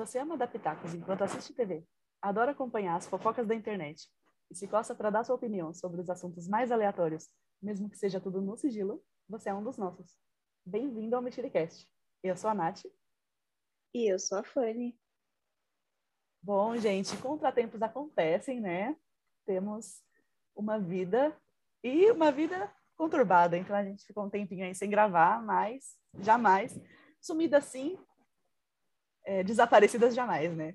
você ama dar pitacos enquanto assiste TV, adora acompanhar as fofocas da internet e se coça para dar sua opinião sobre os assuntos mais aleatórios, mesmo que seja tudo no sigilo, você é um dos nossos. Bem-vindo ao Mexericast. Eu sou a Nath. E eu sou a Fanny. Bom, gente, contratempos acontecem, né? Temos uma vida e uma vida conturbada, então a gente ficou um tempinho aí sem gravar, mas jamais sumida assim, é, desaparecidas jamais, né?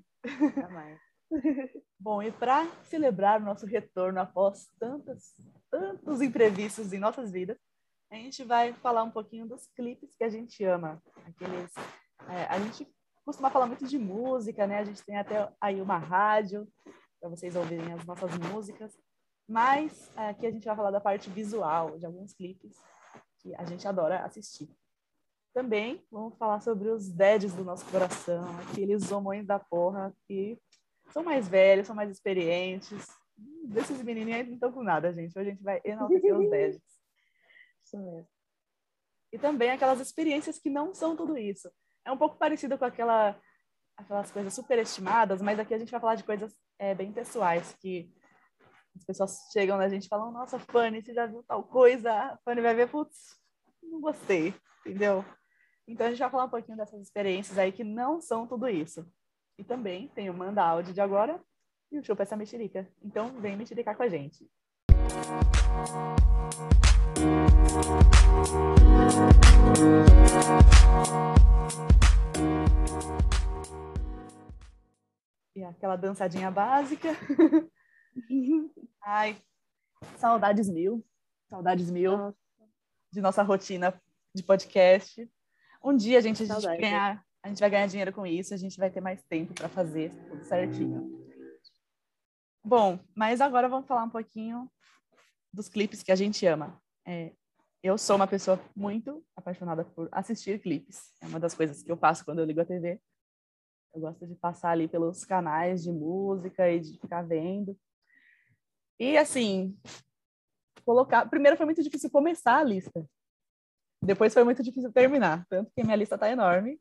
Jamais. Bom, e para celebrar o nosso retorno após tantos, tantos imprevistos em nossas vidas, a gente vai falar um pouquinho dos clipes que a gente ama. Aqueles, é, a gente costuma falar muito de música, né? A gente tem até aí uma rádio para vocês ouvirem as nossas músicas. Mas aqui a gente vai falar da parte visual de alguns clipes que a gente adora assistir. Também vamos falar sobre os deads do nosso coração, aqueles homões da porra que são mais velhos, são mais experientes. Desses menininhos não estão com nada, gente. Hoje a gente vai enaltecer os deads. Isso mesmo. E também aquelas experiências que não são tudo isso. É um pouco parecido com aquela, aquelas coisas superestimadas, mas aqui a gente vai falar de coisas é, bem pessoais, que as pessoas chegam na gente e falam, nossa, Fanny, você já viu tal coisa? A Fanny vai ver, putz, não gostei, entendeu? Então a gente vai falar um pouquinho dessas experiências aí que não são tudo isso. E também tem o Manda Áudio de agora e o Chupa Essa Mexerica. Então vem mexericar com a gente. E aquela dançadinha básica. Ai, saudades mil. Saudades mil Nossa. de nossa rotina de podcast. Um dia a gente, a gente, vai ganhar, a gente vai ganhar dinheiro com isso, a gente vai ter mais tempo para fazer tudo certinho. Bom, mas agora vamos falar um pouquinho dos clipes que a gente ama. É, eu sou uma pessoa muito apaixonada por assistir clipes. É uma das coisas que eu faço quando eu ligo a TV. Eu gosto de passar ali pelos canais de música e de ficar vendo. E assim, colocar. Primeiro foi muito difícil começar a lista. Depois foi muito difícil terminar. Tanto que minha lista tá enorme.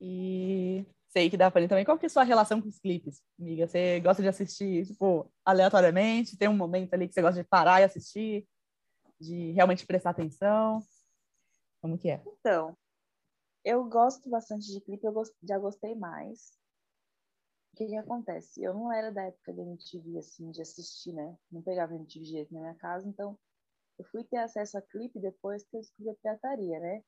E sei que dá pra também. Qual que é a sua relação com os clipes, amiga? Você gosta de assistir, tipo, aleatoriamente? Tem um momento ali que você gosta de parar e assistir? De realmente prestar atenção? Como que é? Então, eu gosto bastante de clipe, eu já gostei mais. O que que acontece? Eu não era da época da MTV, assim, de assistir, né? Não pegava MTV direito na minha casa, então eu fui ter acesso a clipe depois que eu descobri a pirataria, né?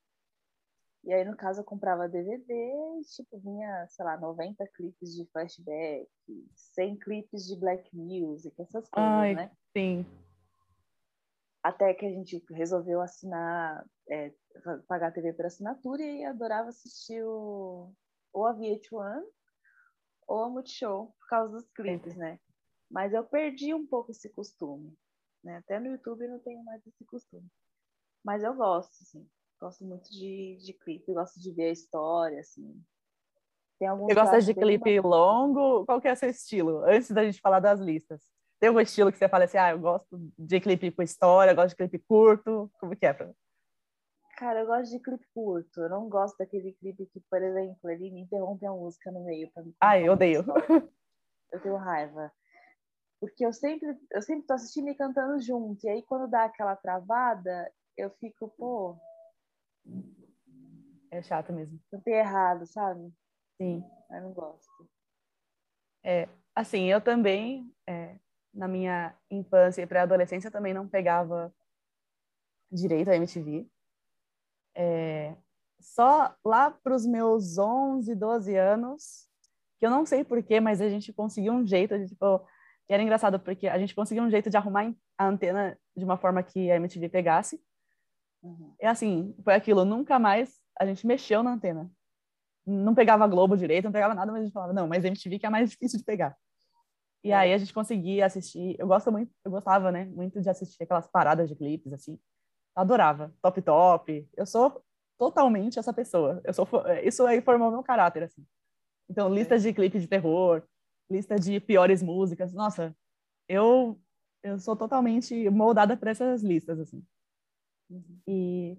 E aí, no caso, eu comprava DVD e, tipo, vinha, sei lá, 90 clipes de flashback, 100 clipes de black music, essas coisas, Ai. né? Sim. Até que a gente resolveu assinar, é, pagar a TV por assinatura e adorava assistir o, ou a VH1 ou a Multishow por causa dos clipes, né? Mas eu perdi um pouco esse costume, né? Até no YouTube eu não tenho mais esse costume. Mas eu gosto, assim. Gosto muito de, de clipe, gosto de ver a história, assim. Tem alguns Você gosta de clipe longo? Qual que é o seu estilo? Antes da gente falar das listas. Tem algum estilo que você fala assim, ah, eu gosto de clipe com história, eu gosto de clipe curto? Como que é? Cara, eu gosto de clipe curto. Eu não gosto daquele clipe que, por exemplo, ele me interrompe a música no meio pra me Ai, eu odeio. Eu tenho raiva. Porque eu sempre, eu sempre tô assistindo e cantando junto. E aí, quando dá aquela travada, eu fico, pô, É chato mesmo. cantei errado, sabe? Sim. Eu não gosto. Assim, eu também, é, na minha infância e pré-adolescência, também não pegava direito a MTV. É, só lá para os meus 11, 12 anos, que eu não sei porquê, mas a gente conseguiu um jeito de, tipo, e era engraçado porque a gente conseguiu um jeito de arrumar a antena de uma forma que a MTV pegasse. Uhum. E assim, foi aquilo, nunca mais a gente mexeu na antena. Não pegava Globo direito, não pegava nada, mas a gente falava, não, mas MTV que é mais difícil de pegar. E É. aí a gente conseguia assistir, eu gosto muito, eu gostava, né, muito de assistir aquelas paradas de clipes, assim. Eu adorava, Top Top. Eu sou totalmente essa pessoa. Eu sou, isso aí formou meu caráter, assim. Então, listas de clipes de terror, lista de piores músicas. Nossa, eu eu sou totalmente moldada por essas listas, assim. Uhum. E,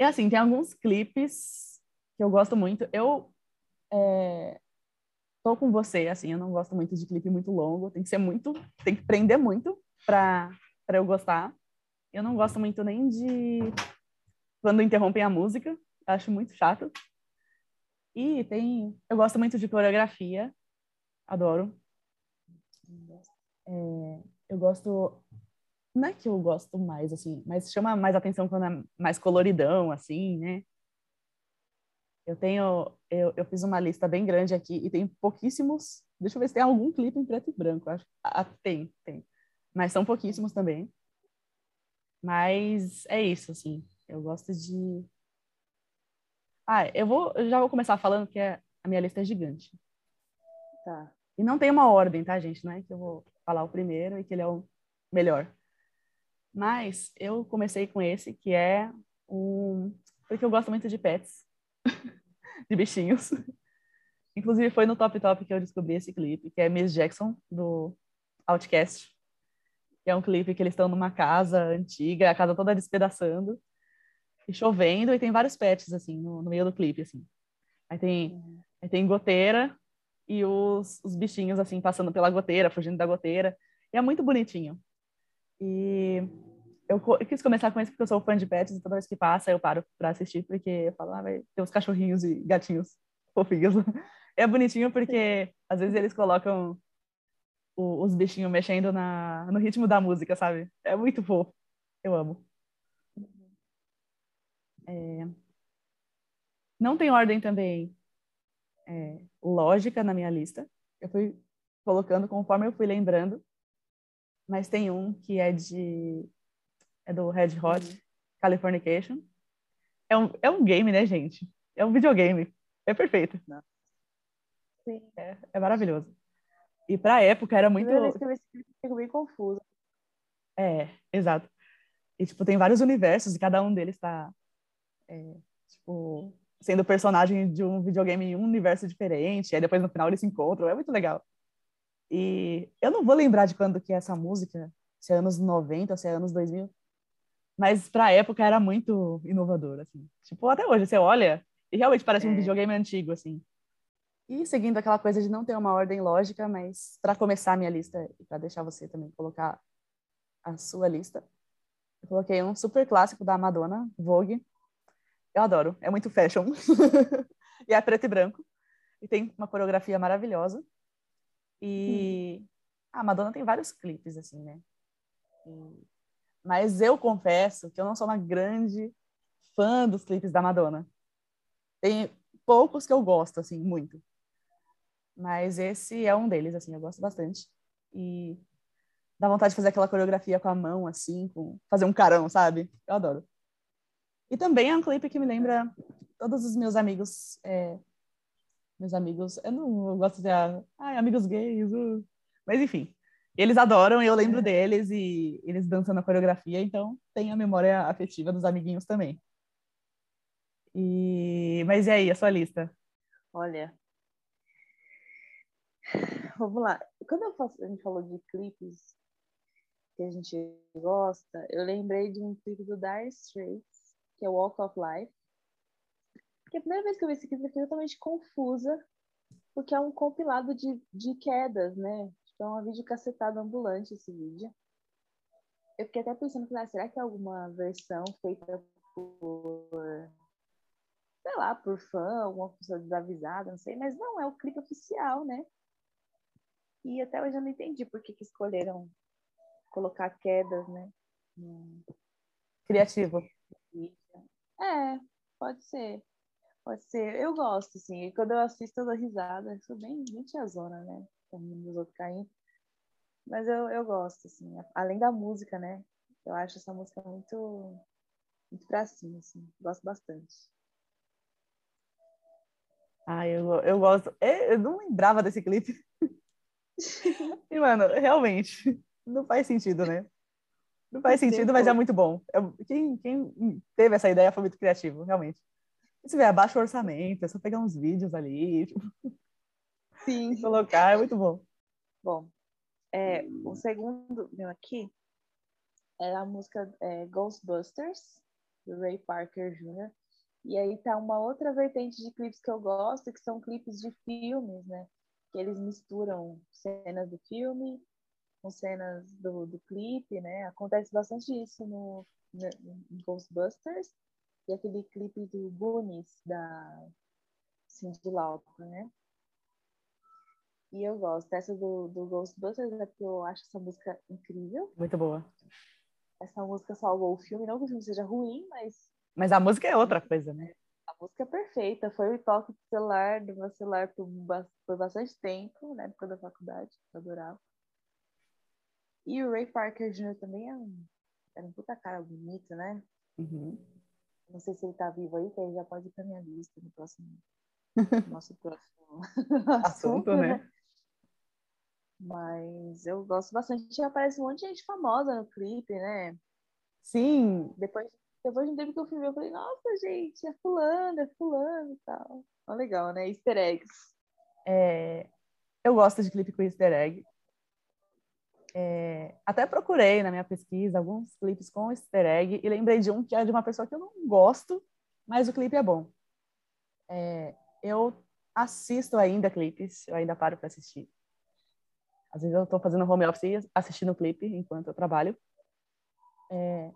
e assim, tem alguns clipes que eu gosto muito. Eu é, tô com você, assim, eu não gosto muito de clipe muito longo, tem que ser muito, tem que prender muito pra, pra eu gostar. Eu não gosto muito nem de quando interrompem a música, acho muito chato. E tem, eu gosto muito de coreografia, adoro. É, eu gosto, não é que eu gosto mais, assim, mas chama mais atenção quando é mais coloridão, assim, né? Eu tenho, eu, eu fiz uma lista bem grande aqui e tem pouquíssimos. Deixa eu ver se tem algum clipe em preto e branco. Acho, ah, tem, tem. Mas são pouquíssimos também. Mas é isso, assim. Eu gosto de. Ah, eu vou, eu já vou começar falando que é, a minha lista é gigante. Tá. E não tem uma ordem, tá, gente? Não é que eu vou falar o primeiro e que ele é o melhor. Mas eu comecei com esse, que é um. Porque eu gosto muito de pets. de bichinhos. Inclusive, foi no Top Top que eu descobri esse clipe, que é Miss Jackson, do Outcast. Que é um clipe que eles estão numa casa antiga, a casa toda despedaçando, e chovendo, e tem vários pets, assim, no, no meio do clipe, assim. Aí tem, uhum. aí tem goteira e os, os bichinhos, assim, passando pela goteira, fugindo da goteira. E é muito bonitinho. E eu, eu, quis começar com isso porque eu sou fã de pets e toda vez que passa eu paro para assistir porque eu falo, ah, vai ter uns cachorrinhos e gatinhos fofinhos. É bonitinho porque às vezes eles colocam o, os bichinhos mexendo na, no ritmo da música, sabe? É muito fofo. Eu amo. É... Não tem ordem também é, lógica na minha lista. Eu fui colocando conforme eu fui lembrando. Mas tem um que é de é do Red Hot, uhum. Californication. É um, é um game, né, gente? É um videogame. É perfeito. Sim. É, é maravilhoso. E pra época era muito. Primeira vez que eu vi esse clipe, fico bem confuso. É, exato. E, tipo, tem vários universos e cada um deles tá, é, tipo, sendo personagem de um videogame em um universo diferente. Aí depois no final eles se encontram. É muito legal. E eu não vou lembrar de quando que é essa música, se é anos 90, se é anos 2000, mas pra época era muito inovador, assim. Tipo, até hoje, você olha e realmente parece é. um videogame antigo, assim. E seguindo aquela coisa de não ter uma ordem lógica, mas para começar a minha lista e para deixar você também colocar a sua lista, eu coloquei um super clássico da Madonna, Vogue. Eu adoro, é muito fashion. e é preto e branco. E tem uma coreografia maravilhosa. E hum. a Madonna tem vários clipes, assim, né? E mas eu confesso que eu não sou uma grande fã dos clipes da Madonna. Tem poucos que eu gosto, assim, muito. Mas esse é um deles, assim, eu gosto bastante. E dá vontade de fazer aquela coreografia com a mão, assim, com fazer um carão, sabe? Eu adoro. E também é um clipe que me lembra todos os meus amigos. É, meus amigos, eu não eu gosto de ah, amigos gays, uh. mas enfim, eles adoram eu lembro deles e eles dançando a coreografia, então tem a memória afetiva dos amiguinhos também. E... Mas e aí, a sua lista? Olha, vamos lá. Quando faço, a gente falou de clipes que a gente gosta, eu lembrei de um clipe do Dire Straits, que é Walk of Life. Porque a primeira vez que eu vi esse clipe eu fiquei totalmente confusa, porque é um compilado de, de quedas, né? Então, é um vídeo cacetado ambulante esse vídeo. Eu fiquei até pensando, ah, será que é alguma versão feita por, sei lá, por fã, alguma pessoa desavisada, não sei, mas não, é o clipe oficial, né? E até hoje eu não entendi por que, que escolheram colocar quedas, né? Criativo. É, pode ser. Pode ser. Eu gosto, assim. E quando eu assisto, eu dou risada. Eu sou bem, bem tiazona, né? os outros caindo. Mas eu, eu gosto, assim, além da música, né? Eu acho essa música muito, muito pra cima, assim. Gosto bastante. Ah, eu, eu gosto. É, eu não lembrava desse clipe. e, mano, realmente, não faz sentido, né? Não faz sentido, mas é muito bom. Quem, quem teve essa ideia foi muito criativo, realmente. Se tiver abaixo o orçamento, é só pegar uns vídeos ali. Tipo... Sim. Colocar, é muito bom. Bom, é, o segundo meu aqui é a música é, Ghostbusters, do Ray Parker Jr. E aí tá uma outra vertente de clipes que eu gosto, que são clipes de filmes, né? Que eles misturam cenas do filme com cenas do, do clipe, né? Acontece bastante isso no, no Ghostbusters e aquele clipe do Goonies, da Cindy Lauper, né? E eu gosto. Essa do, do Ghostbusters é porque eu acho essa música incrível. Muito boa. Essa música salvou o filme. Não que o filme seja ruim, mas. Mas a música é outra coisa, né? A música é perfeita. Foi o toque de celular do meu celular por, por bastante tempo, na época da faculdade. Eu adorava. E o Ray Parker Jr. também é um, era um puta cara bonito, né? Uhum. Não sei se ele tá vivo aí, que aí já pode ir pra minha lista no próximo. nosso próximo assunto, né? né? Mas eu gosto bastante. Aparece um monte de gente famosa no clipe, né? Sim. Depois, depois de um tempo que eu fui ver, eu falei, nossa, gente, é fulano, é fulano e tal. Ó, legal, né? Easter eggs. É... Eu gosto de clipe com easter egg. É... Até procurei na minha pesquisa alguns clipes com easter egg e lembrei de um que é de uma pessoa que eu não gosto, mas o clipe é bom. É... Eu assisto ainda clipes, eu ainda paro para assistir. Às vezes eu estou fazendo home office assistindo o clipe enquanto eu trabalho. É...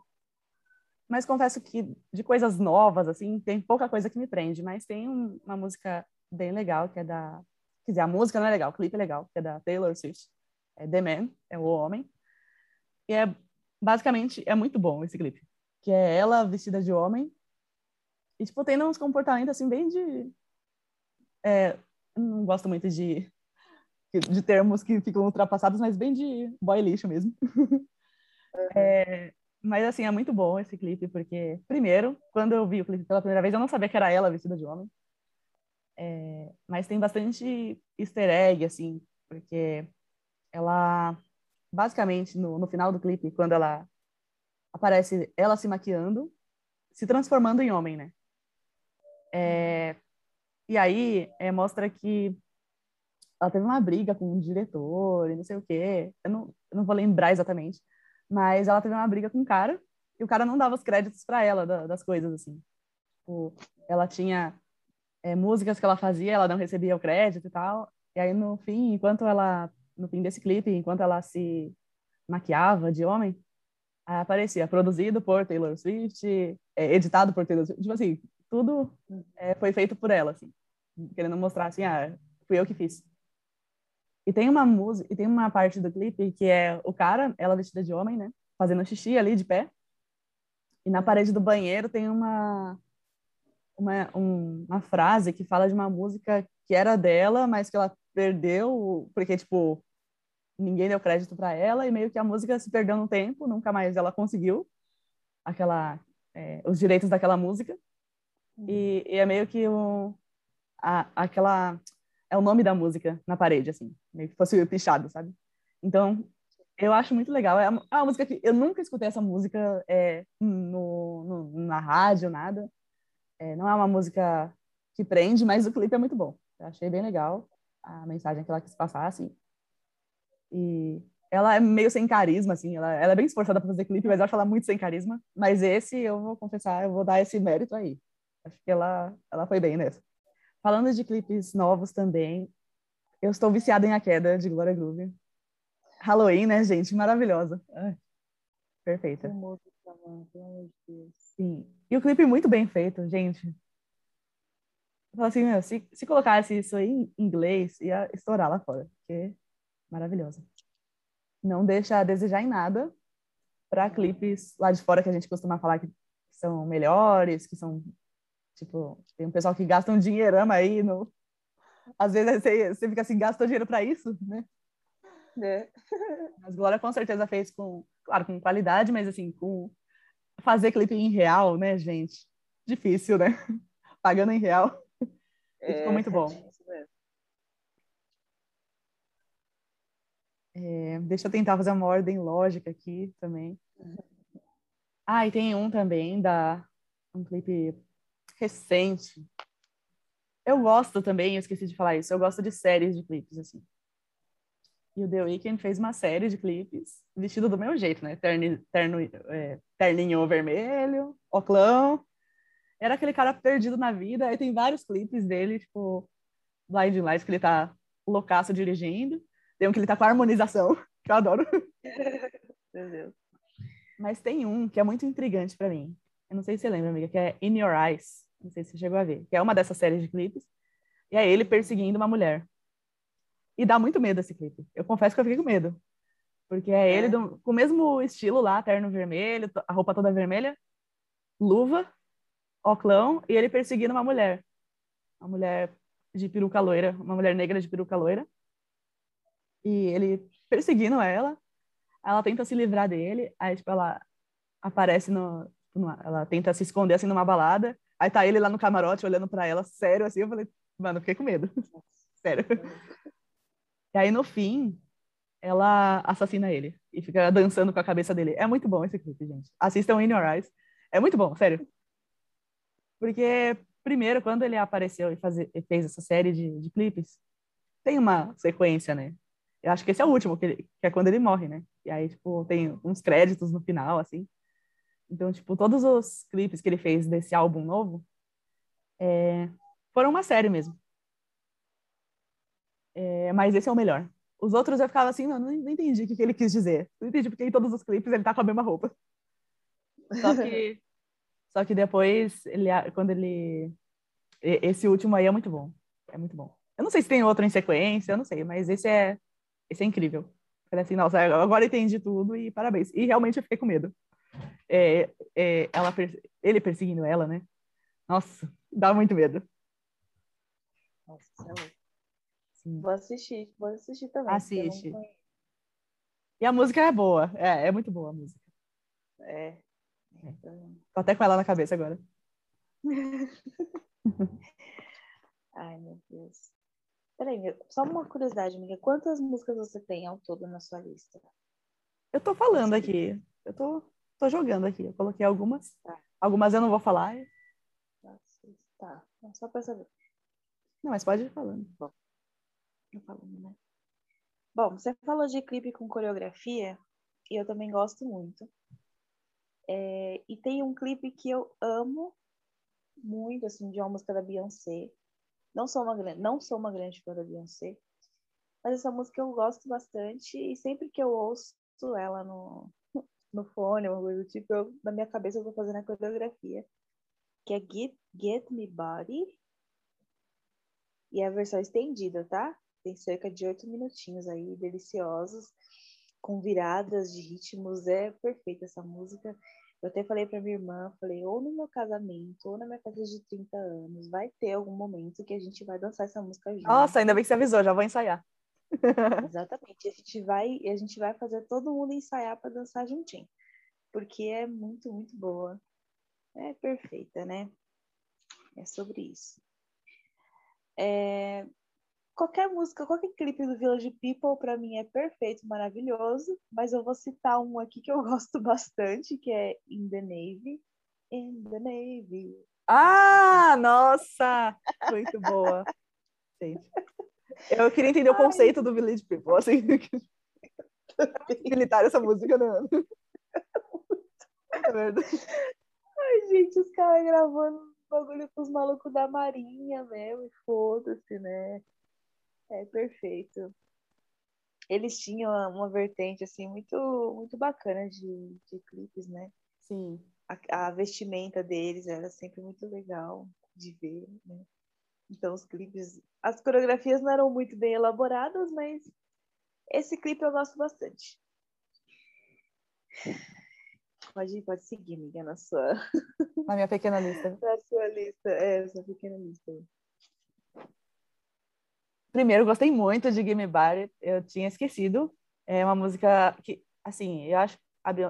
Mas confesso que de coisas novas, assim, tem pouca coisa que me prende, mas tem um, uma música bem legal, que é da... Quer dizer, a música não é legal, o clipe é legal, que é da Taylor Swift. É The Man, é o homem. E é, basicamente, é muito bom esse clipe. Que é ela vestida de homem. E, tipo, tem uns comportamentos, assim, bem de... É, não gosto muito de de termos que ficam ultrapassados, mas bem de boy lixo mesmo. É, mas assim, é muito bom esse clipe, porque, primeiro, quando eu vi o clipe pela primeira vez, eu não sabia que era ela vestida de homem. É, mas tem bastante easter egg, assim, porque ela, basicamente, no, no final do clipe, quando ela aparece ela se maquiando, se transformando em homem, né? É, e aí é, mostra que ela teve uma briga com o um diretor e não sei o quê. Eu não, eu não vou lembrar exatamente. Mas ela teve uma briga com um cara e o cara não dava os créditos para ela da, das coisas, assim. Tipo, ela tinha é, músicas que ela fazia, ela não recebia o crédito e tal. E aí, no fim, enquanto ela... No fim desse clipe, enquanto ela se maquiava de homem, aparecia produzido por Taylor Swift, é, editado por Taylor Swift. Tipo assim, tudo é, foi feito por ela, assim. Querendo mostrar, assim, ah, fui eu que fiz. E tem uma música, e tem uma parte do clipe que é o cara, ela vestida de homem, né? Fazendo xixi ali de pé. E na parede do banheiro tem uma uma, um, uma frase que fala de uma música que era dela, mas que ela perdeu porque tipo ninguém deu crédito para ela e meio que a música se perdeu no tempo, nunca mais ela conseguiu aquela é, os direitos daquela música. E, e é meio que um, a, aquela é o nome da música na parede, assim, meio que fosse pichado, sabe? Então, eu acho muito legal. É uma, é uma música que eu nunca escutei essa música é, no, no, na rádio, nada. É, não é uma música que prende, mas o clipe é muito bom. Eu achei bem legal a mensagem que ela quis passar, assim. E ela é meio sem carisma, assim. Ela, ela é bem esforçada para fazer clipe, mas eu acho ela muito sem carisma. Mas esse, eu vou confessar, eu vou dar esse mérito aí. Acho que ela, ela foi bem nessa. Falando de clipes novos também, eu estou viciada em A Queda, de Glória Groove. Halloween, né, gente? Maravilhosa. Ai, perfeita. Sim. E o clipe muito bem feito, gente. Eu assim, meu, se, se colocasse isso aí em inglês, ia estourar lá fora, porque maravilhosa. Não deixa a desejar em nada para clipes lá de fora que a gente costuma falar que são melhores, que são Tipo, tem um pessoal que gasta um dinheirama aí no. Às vezes você, você fica assim, gastou dinheiro para isso, né? É. Mas Glória com certeza fez com, claro, com qualidade, mas assim, com fazer clipe em real, né, gente? Difícil, né? Pagando em real. É, ficou muito bom. É, deixa eu tentar fazer uma ordem lógica aqui também. Ah, e tem um também da um clipe recente. Eu gosto também, eu esqueci de falar isso, eu gosto de séries de clipes, assim. E o The Weeknd fez uma série de clipes vestido do meu jeito, né? Terno, terno, é, terninho vermelho, oclão, era aquele cara perdido na vida. Aí tem vários clipes dele, tipo, Blind Lights, que ele tá loucaço dirigindo. Tem um que ele tá com harmonização, que eu adoro. Meu Deus. Mas tem um que é muito intrigante para mim. Eu não sei se você lembra, amiga, que é In Your Eyes. Não sei se você chegou a ver. Que é uma dessas séries de clipes. E é ele perseguindo uma mulher. E dá muito medo esse clipe. Eu confesso que eu fiquei com medo. Porque é, é. ele do, com o mesmo estilo lá, terno vermelho, a roupa toda vermelha, luva, oclão, e ele perseguindo uma mulher. Uma mulher de peruca loira, uma mulher negra de peruca loira. E ele perseguindo ela, ela tenta se livrar dele, aí tipo, ela aparece no, numa, ela tenta se esconder assim numa balada, aí tá ele lá no camarote olhando para ela, sério assim, eu falei, mano, fiquei com medo. sério. E aí no fim, ela assassina ele e fica dançando com a cabeça dele. É muito bom esse clipe, gente. Assistam In Your Eyes. É muito bom, sério. Porque, primeiro, quando ele apareceu e, faz, e fez essa série de, de clipes, tem uma sequência, né? Eu acho que esse é o último, que, ele, que é quando ele morre, né? E aí, tipo, tem uns créditos no final, assim. Então, tipo, todos os clipes que ele fez desse álbum novo é, foram uma série mesmo. É, mas esse é o melhor. Os outros eu ficava assim, não, não entendi o que, que ele quis dizer. Não entendi porque em todos os clipes ele tá com a mesma roupa. Só que, só que depois, ele, quando ele... Esse último aí é muito bom. É muito bom. Eu não sei se tem outro em sequência, eu não sei, mas esse é esse é incrível. Falei assim, nossa, agora entendi tudo e parabéns. E realmente eu fiquei com medo. É, é, ela, ele perseguindo ela, né? Nossa, dá muito medo. Nossa, é Sim. Vou assistir, vou assistir também. Assiste. E a música é boa, é, é muito boa a música. É. é. Tô até com ela na cabeça agora. Ai, meu Deus. Peraí, só uma curiosidade, amiga. Quantas músicas você tem ao todo na sua lista? Eu tô falando aqui. Eu tô, tô jogando aqui. Eu coloquei algumas. Tá. Algumas eu não vou falar. Tá, só pra saber. Não, mas pode ir falando. Bom, eu falando, né? Bom, você falou de clipe com coreografia e eu também gosto muito. É, e tem um clipe que eu amo muito, assim, de uma música da Beyoncé, não sou uma grande, não sou uma grande fã da Beyoncé, mas essa música eu gosto bastante e sempre que eu ouço ela no, no fone, uma coisa do tipo, eu, na minha cabeça eu vou fazendo a coreografia, que é Get, Get Me Body, e é a versão estendida, tá? Tem cerca de oito minutinhos aí, deliciosos, com viradas de ritmos, é perfeita essa música. Eu até falei para minha irmã, falei, ou no meu casamento, ou na minha festa de 30 anos, vai ter algum momento que a gente vai dançar essa música junto. Nossa, ainda bem que você avisou, já vou ensaiar. Exatamente. A gente vai, a gente vai fazer todo mundo ensaiar para dançar juntinho. Porque é muito, muito boa. É perfeita, né? É sobre isso. É, qualquer música, qualquer clipe do Village People para mim é perfeito, maravilhoso, mas eu vou citar um aqui que eu gosto bastante, que é In the Navy. In the Navy. Ah, nossa! Muito boa. Gente. Eu queria entender o conceito do Village People, assim. Militar essa música, não. É Ai, gente, os caras gravando bagulho com os malucos da marinha mesmo, foda-se, né? É perfeito. Eles tinham uma vertente assim muito muito bacana de, de clipes, né? Sim. A, a, vestimenta deles era sempre muito legal de ver, né? Então os clipes, as coreografias não eram muito bem elaboradas, mas esse clipe eu gosto bastante. Pode, pode seguir, amiga, na sua. Na minha pequena lista. Na sua lista, é, sua pequena lista. Primeiro, gostei muito de Gimme Body. Eu tinha esquecido. É uma música que, assim, eu acho...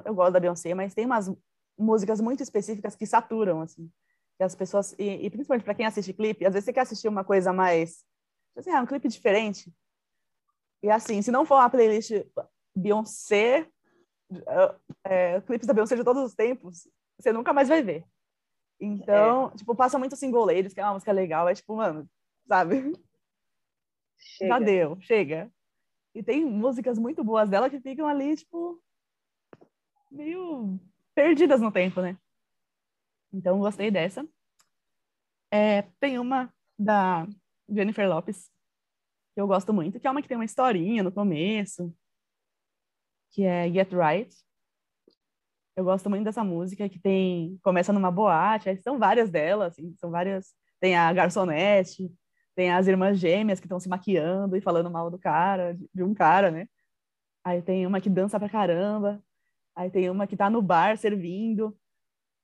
eu gosto da Beyoncé, mas tem umas músicas muito específicas que saturam, assim. Que as pessoas... E, e principalmente para quem assiste clipe, às vezes você quer assistir uma coisa mais... Assim, ah, um clipe diferente. E assim, se não for uma playlist Beyoncé, é, clipes da Beyoncé de todos os tempos, você nunca mais vai ver. Então, é. tipo, passa muito Single Ladies, que é uma música legal, é tipo, mano, sabe? Chega. Já deu, chega. E tem músicas muito boas dela que ficam ali, tipo, meio perdidas no tempo, né? Então, gostei dessa. É, tem uma da Jennifer Lopes, que eu gosto muito, que é uma que tem uma historinha no começo, que é Get Right. Eu gosto muito dessa música, que tem começa numa boate, são várias delas, assim, são várias. Tem a garçonete, tem as irmãs gêmeas que estão se maquiando e falando mal do cara, de um cara, né? Aí tem uma que dança pra caramba. Aí tem uma que tá no bar servindo.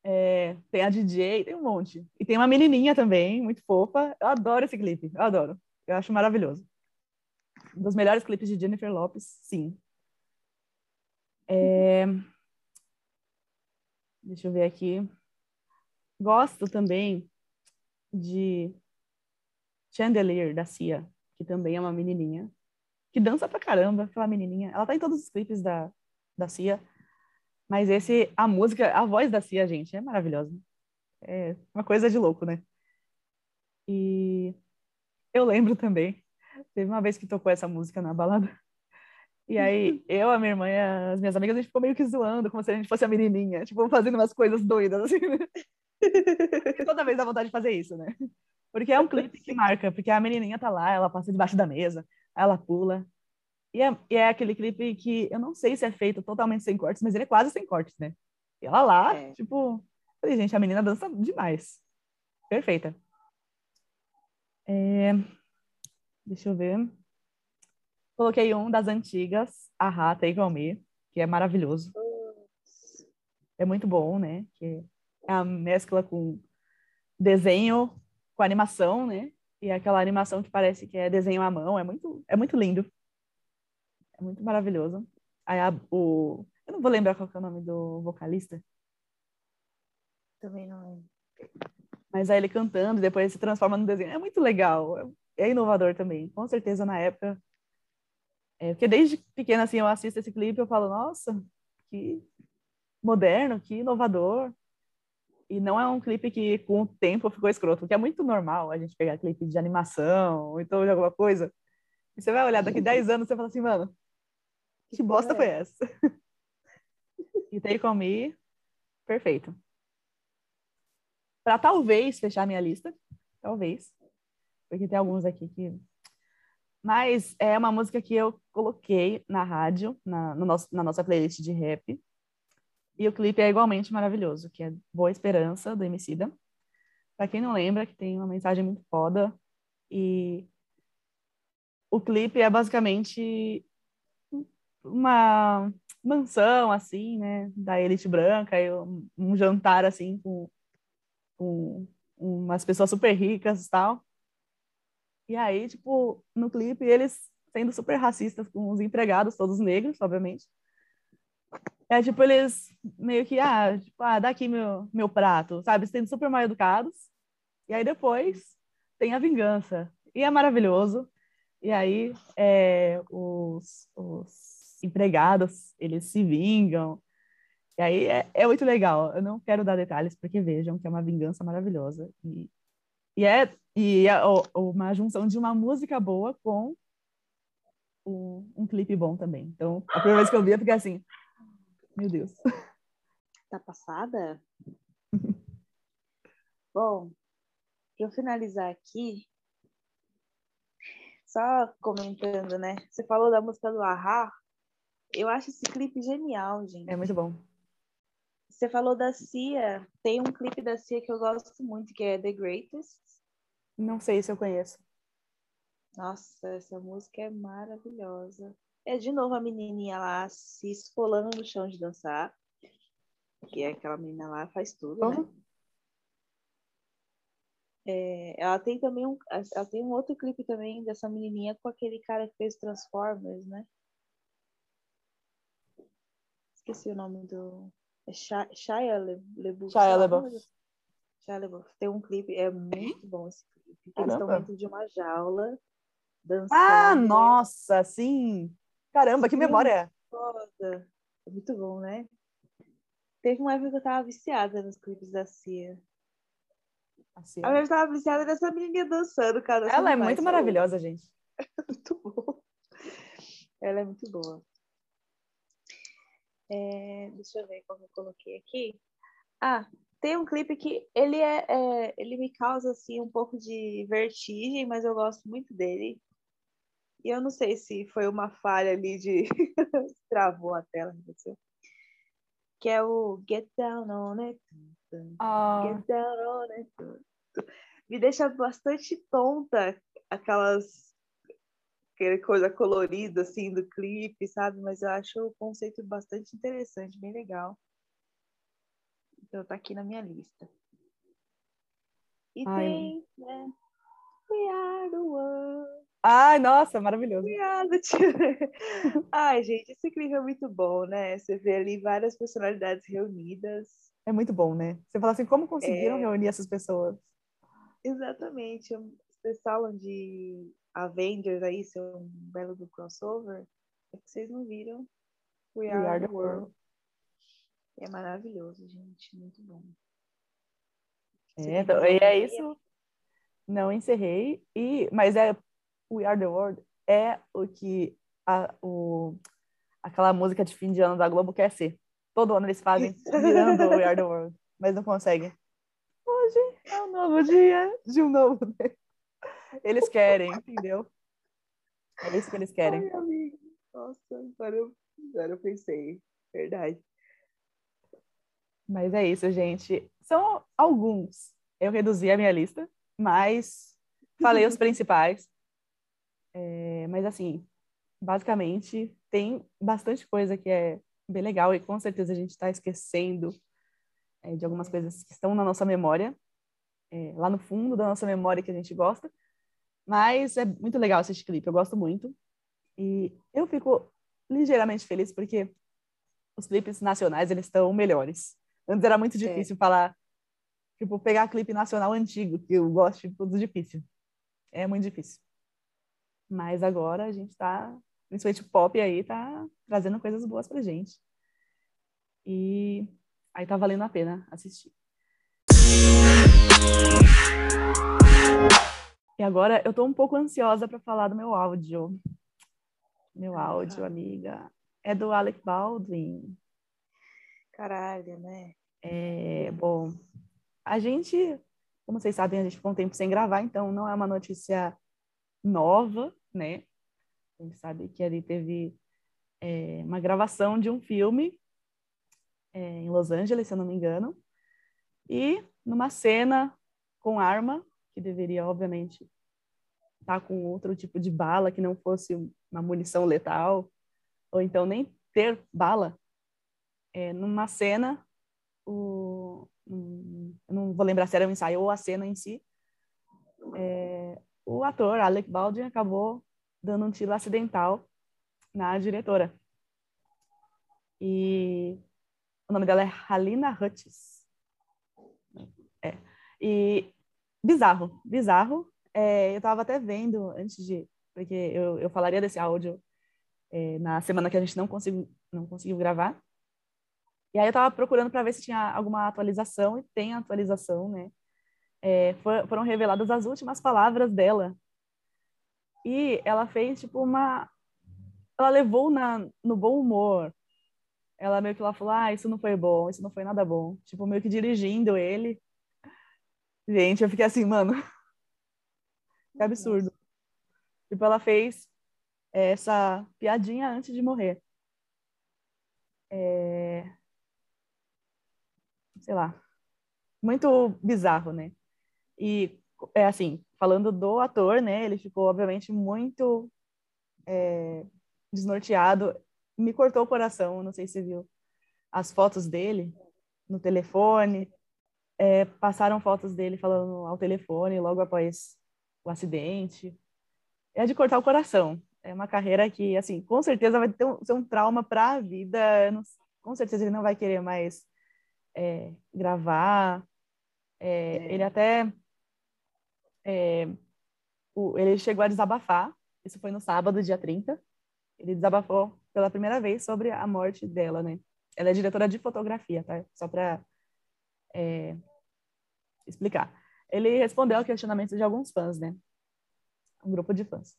É, tem a DJ, tem um monte. E tem uma menininha também, muito fofa. Eu adoro esse clipe, eu adoro. Eu acho maravilhoso. Um dos melhores clipes de Jennifer Lopes, sim. É... Deixa eu ver aqui. Gosto também de Chandelier, da Cia, que também é uma menininha, que dança pra caramba, aquela menininha. Ela tá em todos os clipes da, da Cia, mas esse, a música, a voz da Cia, gente, é maravilhosa. É uma coisa de louco, né? E eu lembro também, teve uma vez que tocou essa música na balada, e aí, eu, a minha irmã e as minhas amigas, a gente ficou meio que zoando, como se a gente fosse a menininha, tipo, fazendo umas coisas doidas, assim. Né? Toda vez dá vontade de fazer isso, né? Porque é um clipe que marca, porque a menininha tá lá, ela passa debaixo da mesa, ela pula. E é, e é aquele clipe que eu não sei se é feito totalmente sem cortes, mas ele é quase sem cortes, né? E ela lá, é. tipo, falei, gente, a menina dança demais. Perfeita. É... Deixa eu ver. Coloquei um das antigas, a Take On Me, que é maravilhoso. É muito bom, né? Que é a mescla com desenho com animação, né? E aquela animação que parece que é desenho à mão, é muito, é muito lindo. É muito maravilhoso. Aí a, o, eu não vou lembrar qual é o nome do vocalista. Também não lembro. Mas aí ele cantando, depois se transforma no desenho. É muito legal. É inovador também. Com certeza na época. É, porque desde pequena assim eu assisto esse clipe e eu falo, nossa, que moderno, que inovador. E não é um clipe que com o tempo ficou escroto, porque é muito normal a gente pegar clipe de animação então de alguma coisa. E você vai olhar daqui 10 anos e você fala assim, mano, que bosta foi essa? e Take On Me, perfeito. Para talvez fechar minha lista, talvez, porque tem alguns aqui que. Mas é uma música que eu coloquei na rádio, na, no nosso, na nossa playlist de rap, e o clipe é igualmente maravilhoso, que é Boa Esperança, do Emicida. Pra quem não lembra, que tem uma mensagem muito foda. E o clipe é basicamente uma mansão, assim, né, da elite branca, e um, um jantar, assim, com, com umas pessoas super ricas e tal. E aí, tipo, no clipe, eles sendo super racistas com os empregados, todos negros, obviamente. É tipo, eles meio que, ah, tipo, ah, dá aqui meu, meu prato, sabe? Sendo super mal educados. E aí depois tem a vingança. E é maravilhoso. E aí é, os, os empregados, eles se vingam. E aí é, é muito legal. Eu não quero dar detalhes porque vejam que é uma vingança maravilhosa. E, e é, e é uma junção de uma música boa com um, um clipe bom também. Então, a primeira vez que eu vi, eu fiquei assim, meu Deus. Tá passada? Bom, para eu finalizar aqui, só comentando, né? Você falou da música do Ahá. Eu acho esse clipe genial, gente. É muito bom. Você falou da Cia. Tem um clipe da Cia que eu gosto muito, que é The Greatest. Não sei se eu conheço. Nossa, essa música é maravilhosa. É de novo a menininha lá se esfolando no chão de dançar. Que é aquela menina lá faz tudo, uhum. né? É, ela tem também um, ela tem um outro clipe também dessa menininha com aquele cara que fez Transformers, né? Esqueci o nome do é Shia, Shia LeBouf. Shia LeBouf. Shia LeBouf. Tem um clipe, é muito bom esse clipe. Eles estão dentro de uma jaula dançando. Ah, nossa, sim. Caramba, que memória! Foda. É muito bom, né? Teve uma época que eu tava viciada nos clipes da Cia. A Cia. Eu tava viciada nessa menininha dançando, cara. Ela é muito maravilhosa, gente. Muito bom. Ela é muito boa. É, deixa eu ver como eu coloquei aqui. Ah, tem um clipe que ele é, é, ele me causa assim um pouco de vertigem, mas eu gosto muito dele. E eu não sei se foi uma falha ali de travou a tela, que é o Get Down on It. Ah. Get Down on It. Me deixa bastante tonta aquelas aquela coisa colorida assim do clipe, sabe? Mas eu acho o conceito bastante interessante, bem legal. Então tá aqui na minha lista. E Ai. tem, né? We are the world. Ai, nossa, maravilhoso. We are the children. Ai, gente, esse clipe é muito bom, né? Você vê ali várias personalidades reunidas. É muito bom, né? Você fala assim, como conseguiram É. reunir essas pessoas? Exatamente. Vocês falam de Avengers aí, ser um belo do crossover. É que vocês não viram. We, are, the world. É maravilhoso, gente. Muito bom. É, então, e é isso. Não encerrei. E, mas é We Are the World é o que a, o, aquela música de fim de ano da Globo quer ser. Todo ano eles fazem virando We Are the World, mas não conseguem. Hoje é um novo dia de um novo dia. Eles querem, entendeu? É isso que eles querem. Ai. Nossa, agora eu, agora eu pensei. Verdade. Mas é isso, gente. São alguns. Eu reduzi a minha lista, mas falei os principais. É, mas assim, basicamente, tem bastante coisa que é bem legal e com certeza a gente está esquecendo é, de algumas coisas que estão na nossa memória, é, lá no fundo da nossa memória que a gente gosta. Mas é muito legal assistir clipe, eu gosto muito. E eu fico ligeiramente feliz porque os clipes nacionais, eles estão melhores. Antes era muito difícil falar, tipo, pegar clipe nacional antigo, que eu gosto de tudo difícil. É muito difícil. Mas agora a gente tá, principalmente o pop aí, tá trazendo coisas boas pra gente. E aí tá valendo a pena assistir. E agora eu tô um pouco ansiosa para falar do meu áudio. Meu áudio, amiga, é do Alec Baldwin. Caralho, né? É, bom, a gente, como vocês sabem, a gente ficou um tempo sem gravar, então não é uma notícia nova, né? A gente sabe que ele teve é, uma gravação de um filme é, em Los Angeles, se eu não me engano, e numa cena com arma, que deveria, obviamente, estar com outro tipo de bala, que não fosse uma munição letal, ou então nem ter bala, é, numa cena, o, um, não vou lembrar se era um ensaio ou a cena em si, é, o ator Alec Baldwin acabou dando um tiro acidental na diretora. E o nome dela é Halina Hutchins. É. E bizarro, bizarro. É, eu estava até vendo antes de, porque eu, eu falaria desse áudio é, na semana que a gente não conseguiu, não conseguiu gravar. E aí eu estava procurando para ver se tinha alguma atualização, e tem atualização, né? É, for, foram reveladas as últimas palavras dela. E ela fez, tipo, uma... Ela levou na, no bom humor. Ela meio que lá falou, ah, isso não foi bom, isso não foi nada bom. Tipo, meio que dirigindo ele. Gente, eu fiquei assim, mano... Que absurdo. Tipo, ela fez essa piadinha antes de morrer. É... Sei lá. Muito bizarro, né? E, é assim, falando do ator, né? Ele ficou, obviamente, muito é, desnorteado. Me cortou o coração, não sei se você viu as fotos dele no telefone. É, passaram fotos dele falando ao telefone logo após o acidente. É de cortar o coração. É uma carreira que, assim, com certeza vai ter um, ser um trauma para a vida. Não, com certeza ele não vai querer mais é, gravar. É, É. Ele até. É, o, ele chegou a desabafar. Isso foi no sábado, dia 30. Ele desabafou pela primeira vez sobre a morte dela, né? Ela é diretora de fotografia, tá? Só para explicar. Ele respondeu ao questionamento de alguns fãs, né? Um grupo de fãs.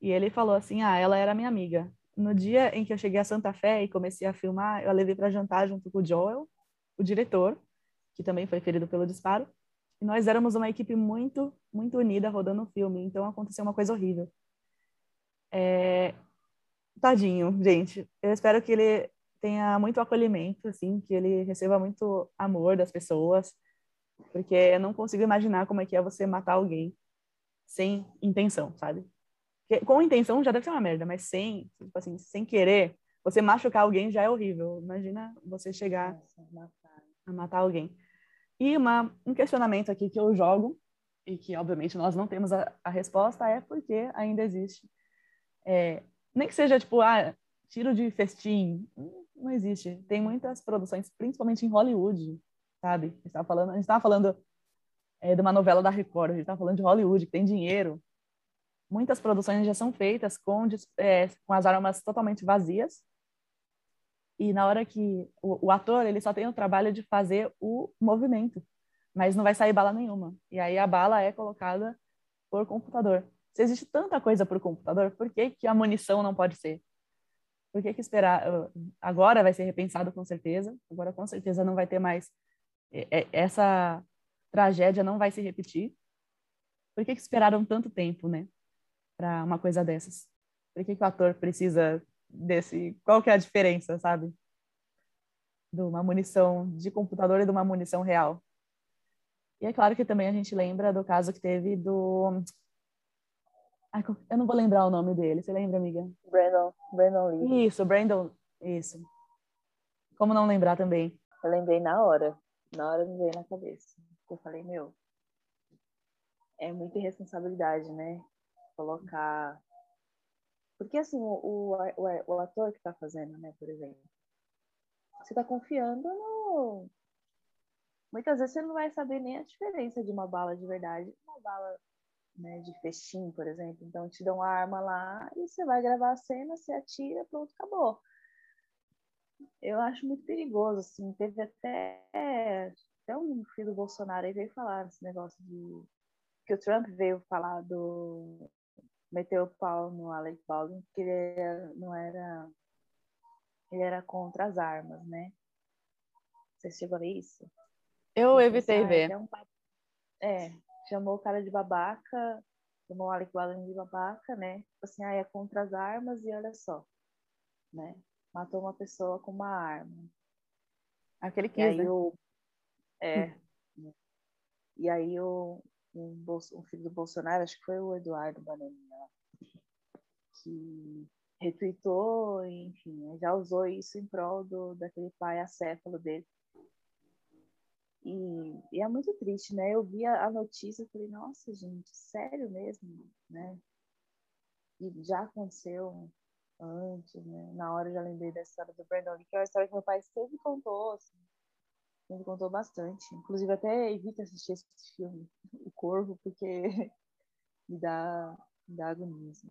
E ele falou assim: Ah, ela era minha amiga. No dia em que eu cheguei a Santa Fé e comecei a filmar, eu a levei para jantar junto com o Joel, o diretor, que também foi ferido pelo disparo. E nós éramos uma equipe muito, muito unida rodando o filme, então aconteceu uma coisa horrível. É... Tadinho, gente. Eu espero que ele tenha muito acolhimento, assim, que ele receba muito amor das pessoas, porque eu não consigo imaginar como é que é você matar alguém sem intenção, sabe? Porque com intenção já deve ser uma merda, mas sem, tipo assim, sem querer, você machucar alguém já é horrível. Imagina você chegar a matar alguém. E uma, um questionamento aqui que eu jogo, e que obviamente nós não temos a, a resposta, é porque ainda existe. É, nem que seja tipo, ah, tiro de festim, não existe. Tem muitas produções, principalmente em Hollywood, sabe? A gente estava falando, a gente estava falando é, de uma novela da Record, a gente estava falando de Hollywood, que tem dinheiro. Muitas produções já são feitas com, é, com as armas totalmente vazias. E na hora que o, o ator, ele só tem o trabalho de fazer o movimento, mas não vai sair bala nenhuma. E aí a bala é colocada por computador. Se existe tanta coisa por computador, por que, que a munição não pode ser? Por que, que esperar? Agora vai ser repensado com certeza. Agora com certeza não vai ter mais essa tragédia não vai se repetir. Por que, que esperaram tanto tempo, né, para uma coisa dessas? Por que, que o ator precisa desse? Qual que é a diferença, sabe? De uma munição de computador e de uma munição real. E é claro que também a gente lembra do caso que teve do eu não vou lembrar o nome dele. Você lembra, amiga? Brandon, Brandon Lee. Isso, Brandon. Isso. Como não lembrar também? Eu lembrei na hora. Na hora me veio na cabeça. Eu falei, meu, é muita irresponsabilidade, né? Colocar. Porque, assim, o, o, o ator que tá fazendo, né, por exemplo, você tá confiando no. Muitas vezes você não vai saber nem a diferença de uma bala de verdade uma bala né, de festim, por exemplo. Então, te dão uma arma lá e você vai gravar a cena, você atira, pronto, acabou. Eu acho muito perigoso, assim. Teve até, até um filho do Bolsonaro aí veio falar desse negócio de... Que o Trump veio falar do... Meteu o pau no Alec Baldwin, que ele era, não era... Ele era contra as armas, né? Você chegou a ver isso? Eu evitei ver. É, um... é, chamou o cara de babaca, chamou o Alec Baldwin de babaca, né? Tipo assim, ah, é contra as armas e olha só, né? Matou uma pessoa com uma arma. Aquele que né? o É. Hum. E aí o um, um, filho do Bolsonaro, acho que foi o Eduardo Bananinha, que retweetou, enfim, já usou isso em prol do, daquele pai acéfalo dele. E, e, é muito triste, né? Eu vi a, a notícia e falei, nossa, gente, sério mesmo, né? E já aconteceu antes, né? Na hora eu já lembrei da história do Brandon que é uma história que meu pai sempre contou, assim. Ele contou bastante. Inclusive, até evita assistir esse filme, O Corvo, porque me dá, me dá agonia, assim.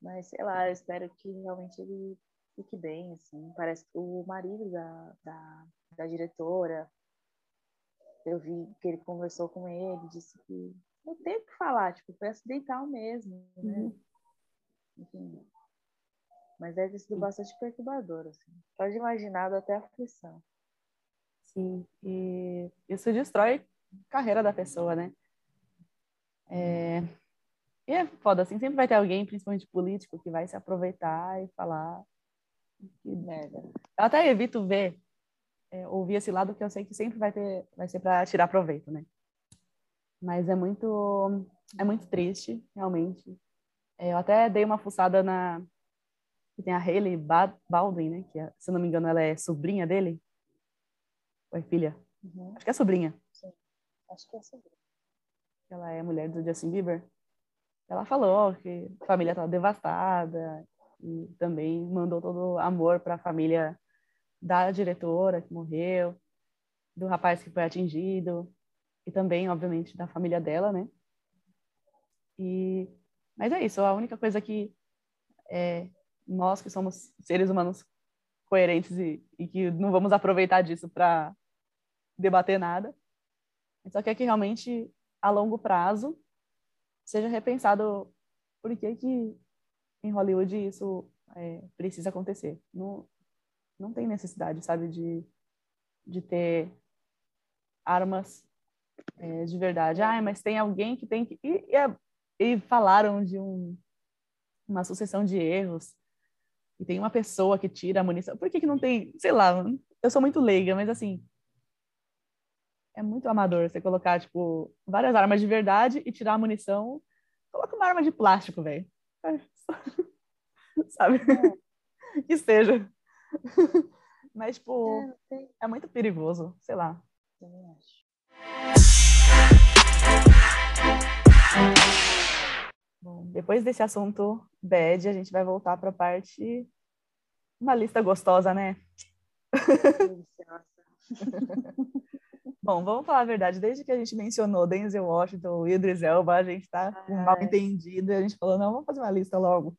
Mas, sei lá, eu espero que realmente ele fique bem, assim. Parece que o marido da, da da diretora. Eu vi que ele conversou com ele, disse que não tem o que falar, tipo, foi acidental mesmo, né? Uhum. Enfim. Mas deve ter sido bastante perturbador, assim. Pode imaginar até a aflição. Sim, e isso destrói a carreira da pessoa, né? É... E é foda, assim, sempre vai ter alguém, principalmente político, que vai se aproveitar e falar que merda. Eu até evito ver é, ouvir esse lado que eu sei que sempre vai ter, vai ser para tirar proveito, né? Mas é muito, é muito triste, realmente. É, eu até dei uma fuçada na que tem a Hailey Baldwin, né? Que se eu não me engano ela é sobrinha dele. Ou é filha? Uhum. Acho que é sobrinha. Sim, acho que é sobrinha. Ela é mulher do Justin Bieber. Ela falou que a família estava devastada e também mandou todo amor para a família da diretora que morreu, do rapaz que foi atingido e também, obviamente, da família dela, né? E mas é isso. A única coisa que é, nós que somos seres humanos coerentes e, e que não vamos aproveitar disso para debater nada, só quer que realmente a longo prazo seja repensado por que que em Hollywood isso é, precisa acontecer. Não, não tem necessidade, sabe, de, de ter armas é, de verdade. Ah, mas tem alguém que tem que. E, e, e falaram de um, uma sucessão de erros. E tem uma pessoa que tira a munição. Por que, que não tem? Sei lá, eu sou muito leiga, mas assim. É muito amador você colocar, tipo, várias armas de verdade e tirar a munição. Coloca uma arma de plástico, velho. Sabe? É. que seja. Mas, tipo, é, é muito perigoso, sei lá. Acho. Bom, depois desse assunto bad, a gente vai voltar para a parte. Uma lista gostosa, né? Bom, vamos falar a verdade. Desde que a gente mencionou Denzel Washington Idris Elba, a gente está com mal entendido. A gente falou, não, vamos fazer uma lista logo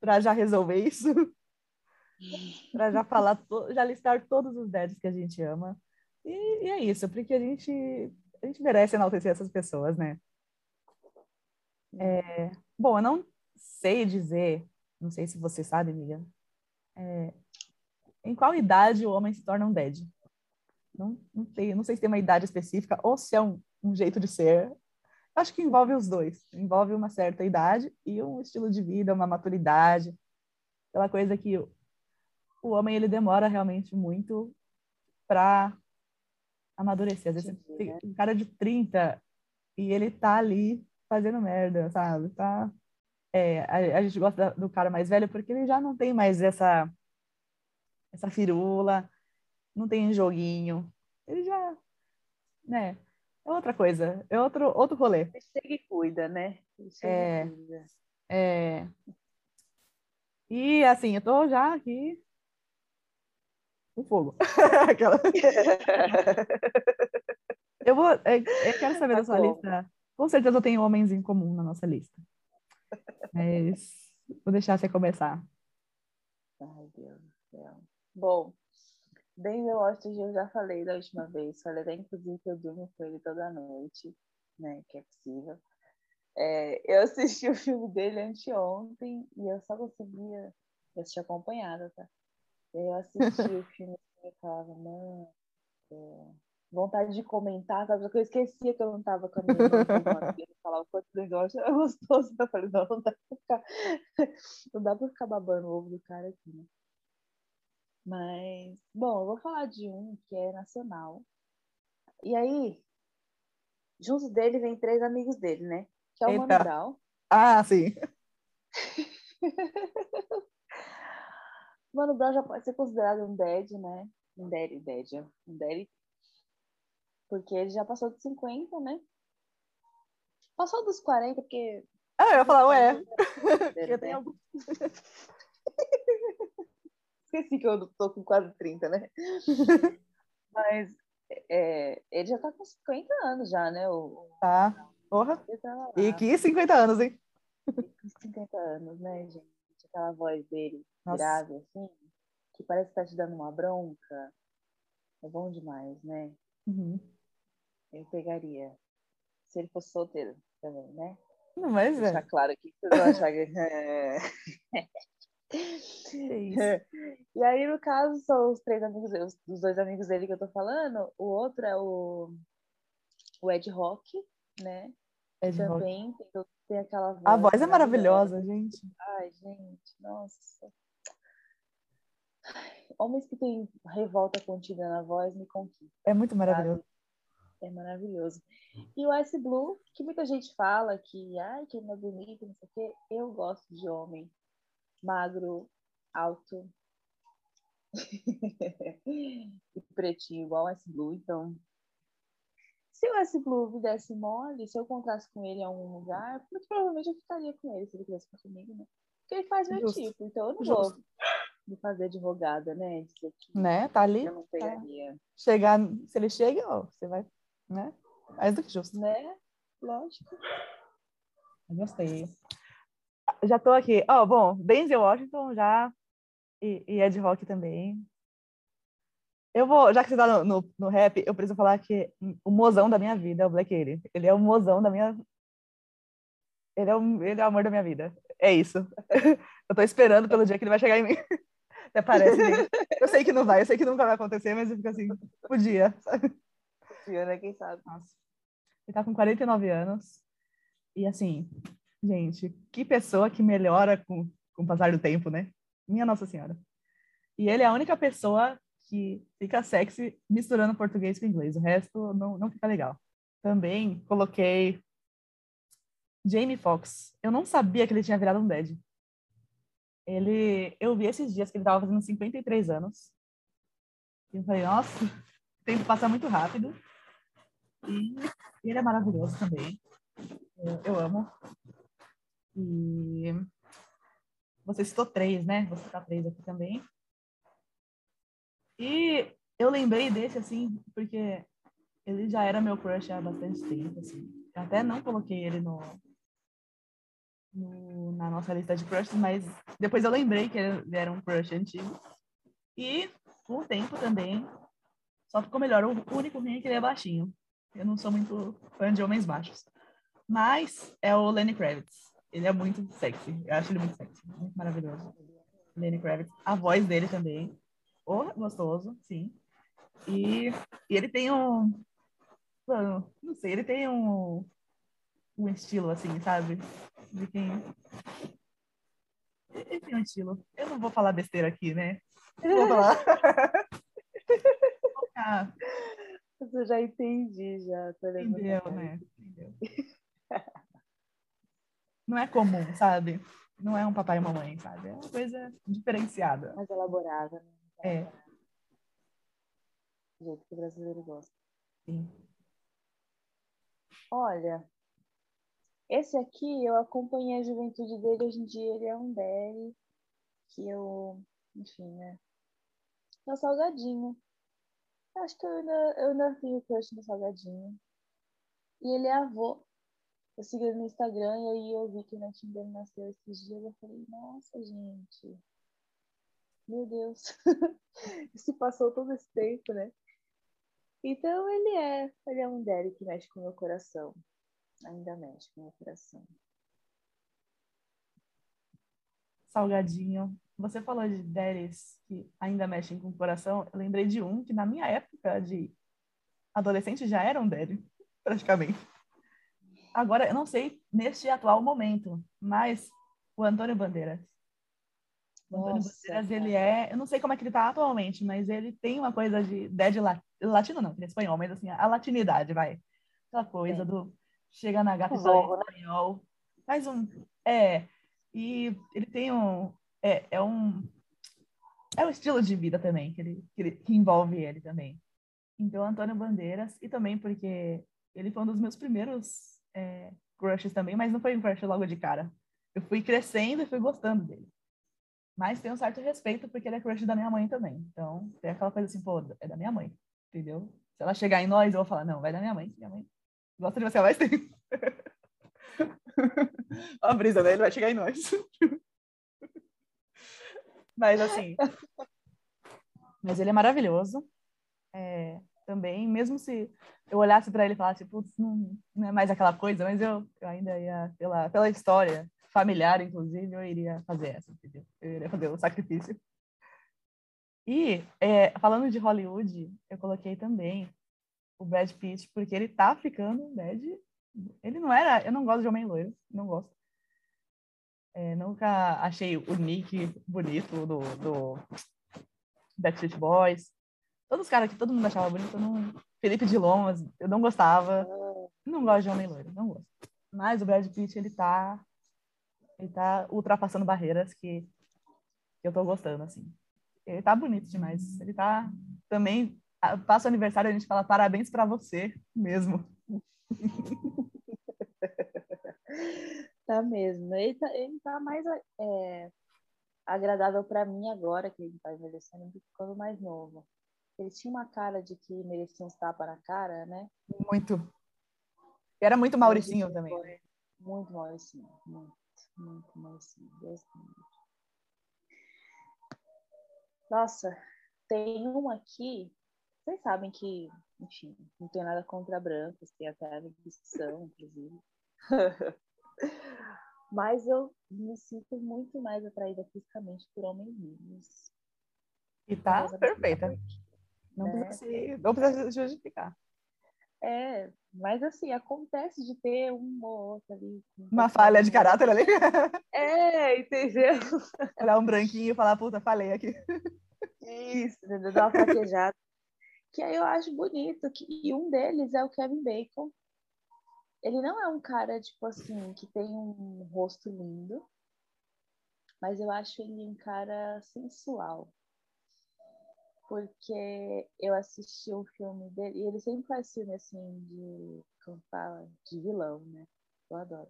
para já resolver isso. para já falar, já listar todos os dads que a gente ama. E, e, é isso, porque a gente, a gente merece enaltecer essas pessoas, né? É, bom, eu não sei dizer, não sei se você sabe, amiga, é, em qual idade o homem se torna um dead. Não, não, tem, não sei se tem uma idade específica ou se é um, um jeito de ser. Acho que envolve os dois. Envolve uma certa idade e um estilo de vida, uma maturidade. Aquela coisa que o, o homem ele demora realmente muito para amadurecer. Às vezes Sim, tem né? um cara de 30 e ele tá ali fazendo merda, sabe? Tá, é, a, a, gente gosta do cara mais velho porque ele já não tem mais essa essa firula, não tem joguinho. Ele já, né? É outra coisa, é outro outro rolê. Chega e cuida, né? é, cuida. é. E assim, eu tô já aqui com fogo. Aquela... eu vou. É, eu quero saber tá da sua bom. lista. Com certeza eu tenho homens em comum na nossa lista. Mas vou deixar você começar. Ai, Deus do céu. Bom, Denzel Washington eu já falei da última vez. Falei até, inclusive, que eu durmo com ele toda noite, né? Que é possível. É, eu assisti o filme dele anteontem e eu só conseguia. Eu assisti acompanhada, tá? Eu assisti o filme e eu falava, mano, é, vontade de comentar, sabe? Porque eu esquecia que eu não estava com a minha irmã, falar o quanto o negócio era gostoso. Eu falei, não, não dá pra ficar, não dá pra ficar babando o ovo do cara aqui, né? Mas, bom, eu vou falar de um que é nacional. E aí, junto dele vem três amigos dele, né? Que é o Eita. Mano Brown. Ah, sim. Mano Brown já pode ser considerado um dead, né? Um daddy, dead, um daddy. Porque ele já passou de 50, né? Passou dos 40, porque... Ah, eu ia falar, ué. Porque tem algum... Esqueci que eu tô com quase 30, né? Mas é, ele já tá com 50 anos já, né? O, tá. Porra. Tá e que 50 anos, hein? E 50 anos, né, gente? Aquela voz dele nossa. grave, assim, que parece que tá te dando uma bronca. É bom demais, né? Uhum. Eu pegaria. Se ele fosse solteiro também, né? Não, mas é. Deixar claro aqui que vocês vão achar que. É. e aí, no caso, são os três amigos, os, os dois amigos dele que eu tô falando. O outro é o, o Ed Rock, né? Ed Também Rock. Tem, tem aquela voz. A voz é maravilhosa, gente. Ai, gente, nossa. Homens que têm revolta contida na voz me conquistam. É muito maravilhoso. Sabe? É maravilhoso. E o Ice Blue, que muita gente fala que, ai, que ele é bonito, não sei o quê. Eu gosto de homem magro, alto e pretinho, igual o Ice Blue. Então, se o Ice Blue me desse mole, se eu encontrasse com ele em algum lugar, muito provavelmente eu ficaria com ele se ele quisesse comigo, né? Porque ele faz meu Justo. tipo, então eu não Justo. vou me fazer advogada, né? Dizer que né? Tá ali. Eu não pegaria. Tá. Chegar, se ele chega, ó, você vai, né? Mais do que justo. Né? Lógico. Eu gostei. Já tô aqui. Ó, oh, bom, Denzel Washington já e, e Ed Rock também. Eu vou, já que você tá no, no, no, rap, eu preciso falar que o mozão da minha vida é o Black Alien. Ele é o mozão da minha. Ele é, o, ele é o amor da minha vida. É isso. eu tô esperando pelo dia que ele vai chegar em mim. Até parece. Eu sei que não vai, eu sei que nunca vai acontecer, mas eu fico assim, podia. dia, né? Quem sabe? Nossa. Ele tá com 49 anos. E assim, gente, que pessoa que melhora com, com o passar do tempo, né? Minha Nossa Senhora. E ele é a única pessoa que fica sexy misturando português com inglês. O resto não, não fica legal. Também coloquei Jamie Foxx. Eu não sabia que ele tinha virado um dead. Ele, eu vi esses dias que ele estava fazendo 53 anos. E eu falei, nossa, o tempo passa muito rápido. E, e ele é maravilhoso também. Eu, eu, amo. E você citou três, né? Você tá três aqui também. E eu lembrei desse, assim, porque ele já era meu crush há bastante tempo, assim. Eu até não coloquei ele no, no, na nossa lista de crushes, mas depois eu lembrei que ele era um crush antigo. E com o tempo também, só ficou melhor. O único ruim é que ele é baixinho. Eu não sou muito fã de homens baixos. Mas é o Lenny Kravitz. Ele é muito sexy. Eu acho ele muito sexy. Muito maravilhoso. Lenny Kravitz. A voz dele também. Oh, gostoso, sim. E, e ele tem um. Não sei, ele tem um, um estilo assim, sabe? De quem. Ele tem um estilo. Eu não vou falar besteira aqui, né? Eu vou falar. ah. Eu já entendi, já. Entendeu, né? Entendeu. Não é comum, sabe? Não é um papai e mamãe, sabe? É uma coisa diferenciada. Mais elaborada, né? É. Do jeito que o brasileiro gosta. Sim. Olha, esse aqui eu acompanhei a juventude dele, hoje em dia ele é um Derry, que eu, enfim, né? É o Salgadinho. Eu acho que eu ainda, eu ainda tenho crush no Salgadinho. E ele é avô. Eu segui ele no Instagram e aí eu vi que o netinho dele nasceu esses dias. Eu falei, nossa, gente. Meu Deus. Se passou todo esse tempo, né? Então ele é, ele é um Derry que mexe com o meu coração ainda mexe com o coração. Salgadinho. Você falou de Deres que ainda mexem com o coração. Eu lembrei de um que na minha época de adolescente já era um Deres, praticamente. Agora, eu não sei neste atual momento, mas o Antônio Bandeiras. O Antônio Nossa, Bandeiras, cara. ele é... Eu não sei como é que ele tá atualmente, mas ele tem uma coisa de... Dead latino não, ele é espanhol, mas assim, a latinidade, vai. Aquela coisa do chega na gata Zorro, né? espanhol, faz um. É, e ele tem um. É, é um. É um estilo de vida também que, ele, que, ele, que envolve ele também. Então, Antônio Bandeiras, e também porque ele foi um dos meus primeiros é, crushes também, mas não foi um crush logo de cara. Eu fui crescendo e fui gostando dele. Mas tem um certo respeito porque ele é crush da minha mãe também. Então, tem aquela coisa assim, pô, é da minha mãe, entendeu? Se ela chegar em nós, eu vou falar, não, vai da minha mãe, minha mãe Gosta de você há mais tempo. a brisa, né? Ele vai chegar em nós. Mas assim. Mas ele é maravilhoso. É, também, mesmo se eu olhasse para ele e falasse, putz, não, não, é mais aquela coisa, mas eu, eu ainda ia, pela, pela história familiar, inclusive, eu iria fazer essa, entendeu? Eu iria fazer o sacrifício. E, é, falando de Hollywood, eu coloquei também o Brad Pitt, porque ele tá ficando bad. Ele não era. Eu não gosto de homem loiro, não gosto. É, nunca achei o Nick bonito do, do Backstreet Boys. Todos os caras que todo mundo achava bonito, não... Felipe Dilon, eu não gostava. Não gosto de homem loiro, não gosto. Mas o Brad Pitt, ele tá. Ele tá ultrapassando barreiras que, que eu tô gostando, assim. Ele tá bonito demais. Ele tá também passa o aniversário a gente fala parabéns para você mesmo. tá mesmo. Ele tá, ele tá mais é, agradável para mim agora que ele tá envelhecendo do que quando mais novo. Ele tinha uma cara de que merecia uns tapas na cara, né? Muito. Era muito Mauricinho também. Né? Muito Mauricinho. Muito, muito Mauricinho. Deus Nossa, tem um aqui vocês sabem que, enfim, não tem nada contra brancos, tem até a discussão, inclusive. Mas eu me sinto muito mais atraída fisicamente por homens negros. E tá perfeita. Não, é. precisa se, não precisa justificar. É, mas assim, acontece de ter um ou outro ali. Uma falha de caráter ali. É, entendeu? Olhar um branquinho e falar, puta, falei aqui. Isso, entendeu? Dar uma fraquejada. que aí eu acho bonito. Que, e um deles é o Kevin Bacon. Ele não é um cara, tipo assim, que tem um rosto lindo. Mas eu acho ele um cara sensual porque eu assisti um filme dele, e ele sempre faz filme assim de, como fala, de vilão, né? Eu adoro.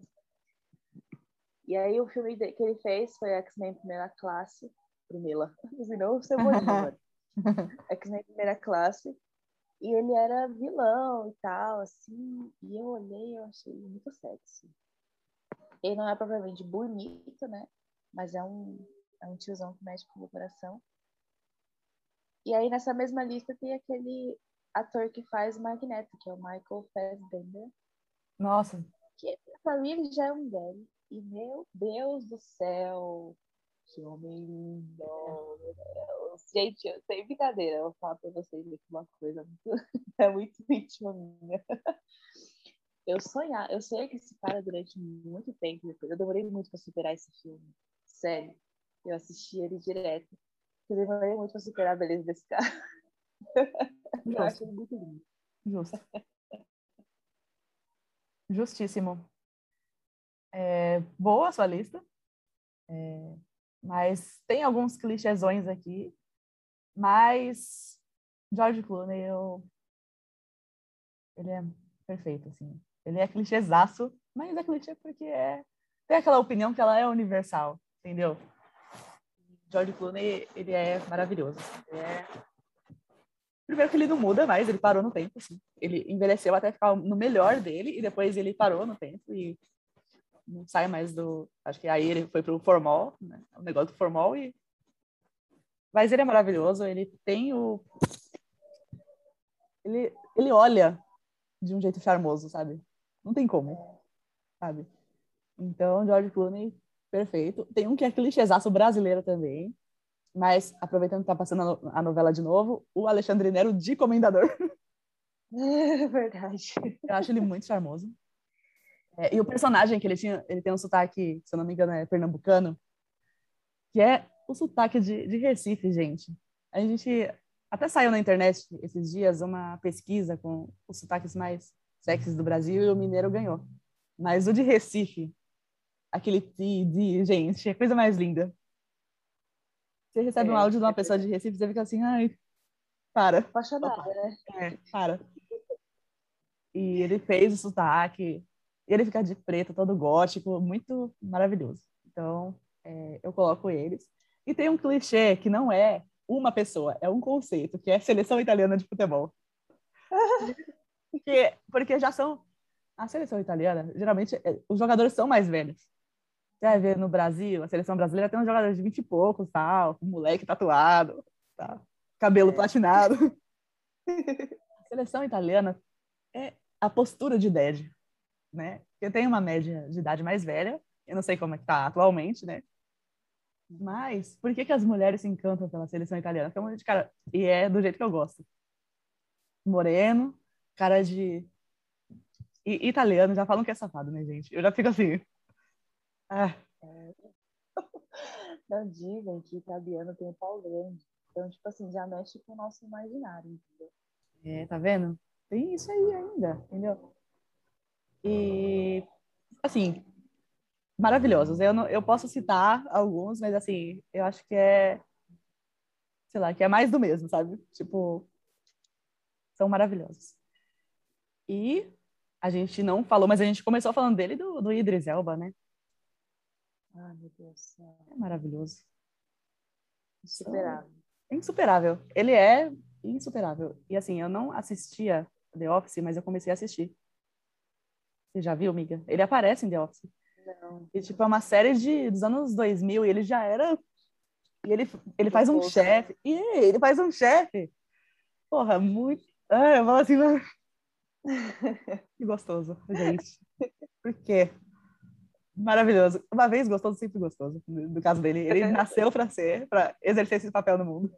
E aí o filme que ele fez foi X-Men Primeira Classe, Primeira, senão Cebolinha X-Men Primeira Classe, e ele era vilão e tal, assim, e eu olhei e eu achei muito sexy. Ele não é propriamente bonito, né? Mas é um, é um tiozão que mexe com o coração. E aí nessa mesma lista tem aquele ator que faz Magneto, que é o Michael Fassbender. Nossa. Que pra mim ele já é um velho. E meu Deus do céu, que homem lindo, meu Deus. Gente, sem brincadeira, eu vou falar pra vocês aqui uma coisa muito, é muito íntima minha. Eu sonhar, eu sonhei com esse cara durante muito tempo depois. Eu demorei muito pra superar esse filme. Sério. Eu assisti ele direto. Eu demorei muito pra superar a beleza desse cara. Eu acho ele muito lindo. Justo. Justíssimo. É, boa a sua lista. É, mas tem alguns clichêsões aqui. Mas George Clooney, eu... ele é perfeito, assim. Ele é clichêzaço, mas é clichê porque é... tem aquela opinião que ela é universal, entendeu? George Clooney, ele é maravilhoso. Ele é... Primeiro que ele não muda mais, ele parou no tempo, assim. Ele envelheceu até ficar no melhor dele e depois ele parou no tempo e não sai mais do... Acho que aí ele foi pro formal, né? O negócio do formal e... Mas ele é maravilhoso, ele tem o... Ele, ele olha de um jeito charmoso, sabe? Não tem como, sabe? Então, George Clooney perfeito. Tem um que é clichêzaço brasileiro também. Mas, aproveitando que tá passando a novela de novo, o Alexandre Nero de Comendador. É verdade. Eu acho ele muito charmoso. É, e o personagem que ele tinha, ele tem um sotaque, se eu não me engano, é pernambucano, que é o sotaque de, de Recife, gente. A gente até saiu na internet esses dias uma pesquisa com os sotaques mais sexys do Brasil e o mineiro ganhou. Mas o de Recife, aquele ti, di, gente, é a coisa mais linda. Você recebe é, um áudio de uma é pessoa de Recife, você fica assim, ai, para. Apaixonada, né? É, para. E ele fez o sotaque, ele fica de preto, todo gótico, muito maravilhoso. Então, é, eu coloco eles. E tem um clichê que não é uma pessoa, é um conceito, que é seleção italiana de futebol. porque, porque já são. A seleção italiana, geralmente, é, os jogadores são mais velhos. Você vai ver no Brasil, a seleção brasileira tem uns jogadores de 20 e poucos, tal, moleque tatuado, tal, cabelo é. platinado. a seleção italiana é a postura de idade, né? Porque tem uma média de idade mais velha, eu não sei como é que tá atualmente, né? Mas por que, que as mulheres se encantam pela seleção italiana? Porque é um de cara e é do jeito que eu gosto. Moreno, cara de e, italiano já falam que é safado, né, gente? Eu já fico assim, ah. Não dizem que italiano tem o pau grande. Então, tipo assim, já mexe com o nosso imaginário, entendeu? É, tá vendo? Tem isso aí ainda, entendeu? E, assim, maravilhosos. Eu, não, eu posso citar alguns, mas, assim, eu acho que é, sei lá, que é mais do mesmo, sabe? Tipo, são maravilhosos. E a gente não falou, mas a gente começou falando dele do, do Idris Elba, né? Ai, meu Deus do céu. É maravilhoso. Insuperável. É insuperável. Ele é insuperável. E assim, eu não assistia The Office, mas eu comecei a assistir. Você já viu, amiga? Ele aparece em The Office. Não. E, tipo, é uma série de, dos anos 2000 e ele já era... E ele, ele faz um chefe. E ele faz um chefe. Porra, muito... Ah, eu falo assim... que gostoso, gente. Por quê? Maravilhoso. Uma vez gostoso, sempre gostoso. No caso dele, ele nasceu para ser, para exercer esse papel no mundo.